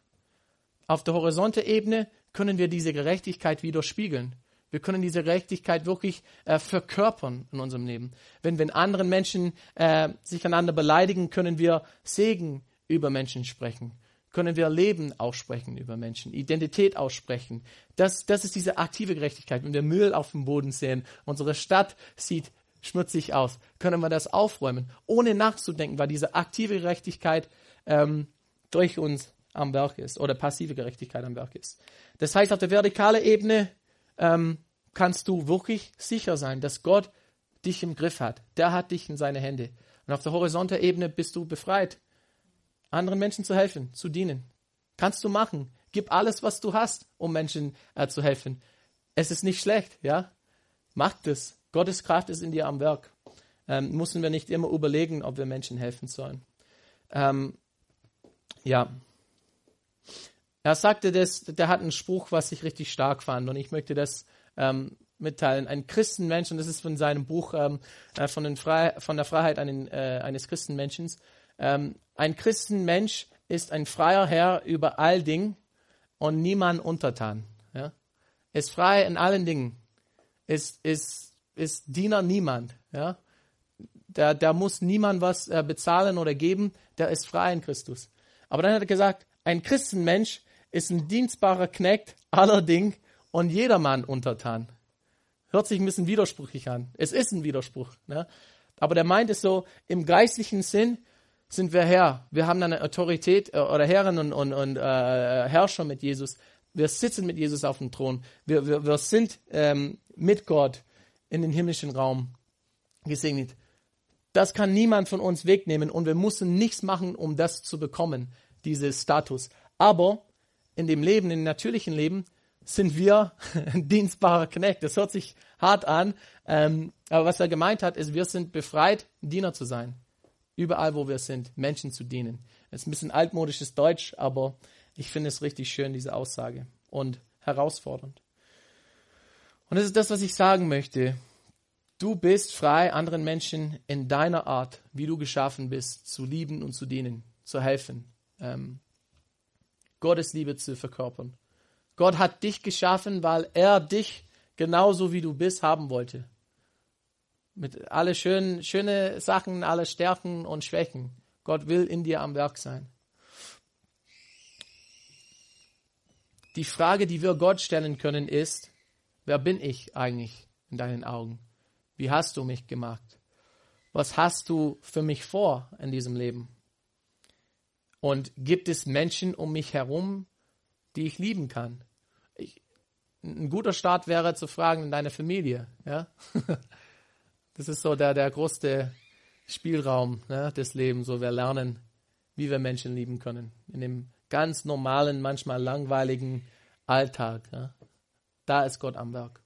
Auf der Horizonte-Ebene können wir diese Gerechtigkeit widerspiegeln. Wir können diese Gerechtigkeit wirklich äh, verkörpern in unserem Leben. Wenn, wenn andere Menschen äh, sich einander beleidigen, können wir Segen über Menschen sprechen. Können wir Leben aussprechen über Menschen, Identität aussprechen. Das, das ist diese aktive Gerechtigkeit. Wenn wir Müll auf dem Boden sehen, unsere Stadt sieht schmutzig aus, können wir das aufräumen, ohne nachzudenken, weil diese aktive Gerechtigkeit ähm, durch uns am Werk ist oder passive Gerechtigkeit am Werk ist. Das heißt, auf der vertikalen Ebene ähm, kannst du wirklich sicher sein, dass Gott dich im Griff hat. Der hat dich in seine Hände. Und auf der horizontalen Ebene bist du befreit, anderen Menschen zu helfen, zu dienen. Kannst du machen. Gib alles, was du hast, um Menschen äh, zu helfen. Es ist nicht schlecht, ja? Mach das. Gottes Kraft ist in dir am Werk. Ähm, müssen wir nicht immer überlegen, ob wir Menschen helfen sollen. Ähm, ja. Er sagte das, der hat einen Spruch, was ich richtig stark fand und ich möchte das ähm, mitteilen. Ein Christenmensch, und das ist von seinem Buch ähm, äh, von, von, der Freiheit einen, äh, eines Christenmenschen. Ähm, ein Christenmensch ist ein freier Herr über all Dinge und niemand untertan. Ja? Ist frei in allen Dingen. Ist, ist, ist Diener niemand. Ja? Der, der muss niemand was äh, bezahlen oder geben. Der ist frei in Christus. Aber dann hat er gesagt, ein Christenmensch ist ein dienstbarer Knecht aller Dinge und jedermann untertan. Hört sich ein bisschen widersprüchlich an. Es ist ein Widerspruch. Ne? Aber der meint es so, im geistlichen Sinn sind wir Herr. Wir haben eine Autorität äh, oder Herren und, und, und äh, Herrscher mit Jesus. Wir sitzen mit Jesus auf dem Thron. Wir, wir, wir sind ähm, mit Gott in den himmlischen Raum gesegnet. Das kann niemand von uns wegnehmen und wir müssen nichts machen, um das zu bekommen, diesen Status. Aber in dem Leben, in dem natürlichen Leben, sind wir ein dienstbarer Knecht. Das hört sich hart an, ähm, aber was er gemeint hat, ist, wir sind befreit, Diener zu sein. Überall, wo wir sind, Menschen zu dienen. Das ist ein bisschen altmodisches Deutsch, aber ich finde es richtig schön, diese Aussage und herausfordernd. Und das ist das, was ich sagen möchte. Du bist frei, anderen Menschen in deiner Art, wie du geschaffen bist, zu lieben und zu dienen, zu helfen. Ähm, Gottes Liebe zu verkörpern. Gott hat dich geschaffen, weil er dich genauso wie du bist haben wollte. Mit alle schönen, schöne Sachen, alle Stärken und Schwächen. Gott will in dir am Werk sein. Die Frage, die wir Gott stellen können, ist, wer bin ich eigentlich in deinen Augen? Wie hast du mich gemacht? Was hast du für mich vor in diesem Leben? Und gibt es Menschen um mich herum, die ich lieben kann? Ich, ein guter Start wäre zu fragen in deiner Familie. Ja? Das ist so der, der größte Spielraum ne, des Lebens, wo wir lernen, wie wir Menschen lieben können. In dem ganz normalen, manchmal langweiligen Alltag. Ja? Da ist Gott am Werk.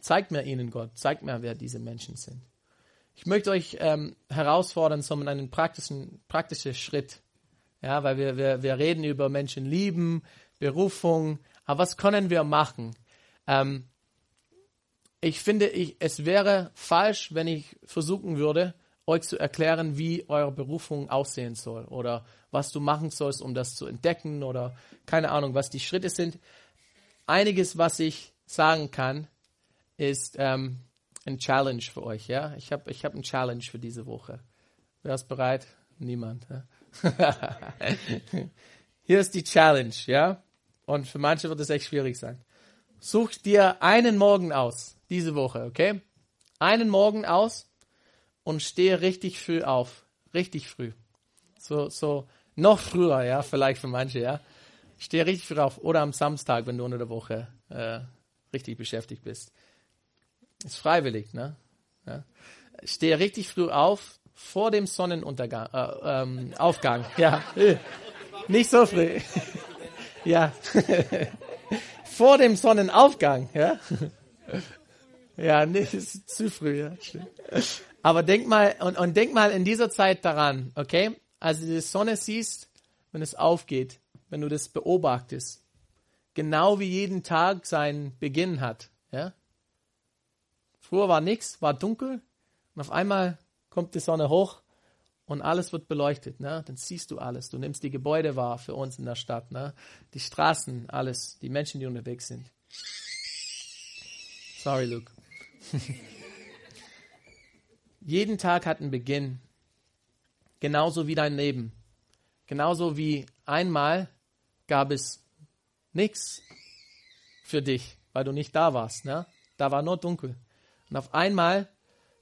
Zeigt mir ihnen Gott, zeigt mir, wer diese Menschen sind. Ich möchte euch ähm, herausfordern zum einen praktischen, praktischen Schritt. Ja, weil wir, wir, wir reden über Menschen lieben, Berufung, aber was können wir machen? Ähm, ich finde, ich, es wäre falsch, wenn ich versuchen würde, euch zu erklären, wie eure Berufung aussehen soll oder was du machen sollst, um das zu entdecken oder keine Ahnung, was die Schritte sind. Einiges, was ich sagen kann, ist ähm, ein Challenge für euch. Ja, ich habe ich hab ein Challenge für diese Woche. Wer ist bereit? Niemand. Ja? Hier ist die Challenge, ja. Und für manche wird es echt schwierig sein. Such dir einen Morgen aus, diese Woche, okay? Einen Morgen aus und stehe richtig früh auf. Richtig früh. So, so, noch früher, ja, vielleicht für manche, ja. Stehe richtig früh auf. Oder am Samstag, wenn du unter der Woche äh, richtig beschäftigt bist. Ist freiwillig, ne? Ja. Stehe richtig früh auf, vor dem Sonnenuntergang, äh, ähm, Aufgang, ja. Nicht so früh. ja. vor dem Sonnenaufgang, ja. Ja, nee, ist zu früh, ja. Aber denk mal, und, und denk mal in dieser Zeit daran, okay? Also die Sonne siehst, wenn es aufgeht, wenn du das beobachtest, genau wie jeden Tag seinen Beginn hat, ja? Früher war nichts, war dunkel und auf einmal kommt die Sonne hoch und alles wird beleuchtet. Ne? Dann siehst du alles. Du nimmst die Gebäude wahr für uns in der Stadt, ne? die Straßen, alles, die Menschen, die unterwegs sind. Sorry, Luke. Jeden Tag hat einen Beginn. Genauso wie dein Leben. Genauso wie einmal gab es nichts für dich, weil du nicht da warst. Ne? Da war nur dunkel. Und auf einmal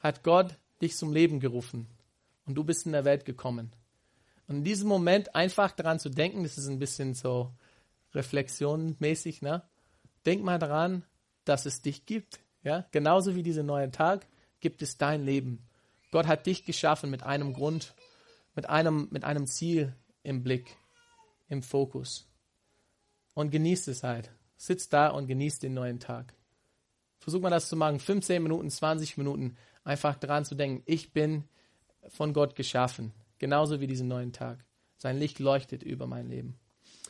hat Gott dich zum Leben gerufen und du bist in der Welt gekommen. Und in diesem Moment einfach daran zu denken, das ist ein bisschen so reflexionmäßig, ne? Denk mal daran, dass es dich gibt, ja? Genauso wie dieser neue Tag gibt es dein Leben. Gott hat dich geschaffen mit einem Grund, mit einem, mit einem Ziel im Blick, im Fokus. Und genießt es halt. Sitzt da und genießt den neuen Tag. Versuch mal das zu machen. 15 Minuten, 20 Minuten einfach daran zu denken, ich bin von Gott geschaffen, genauso wie diesen neuen Tag. Sein Licht leuchtet über mein Leben.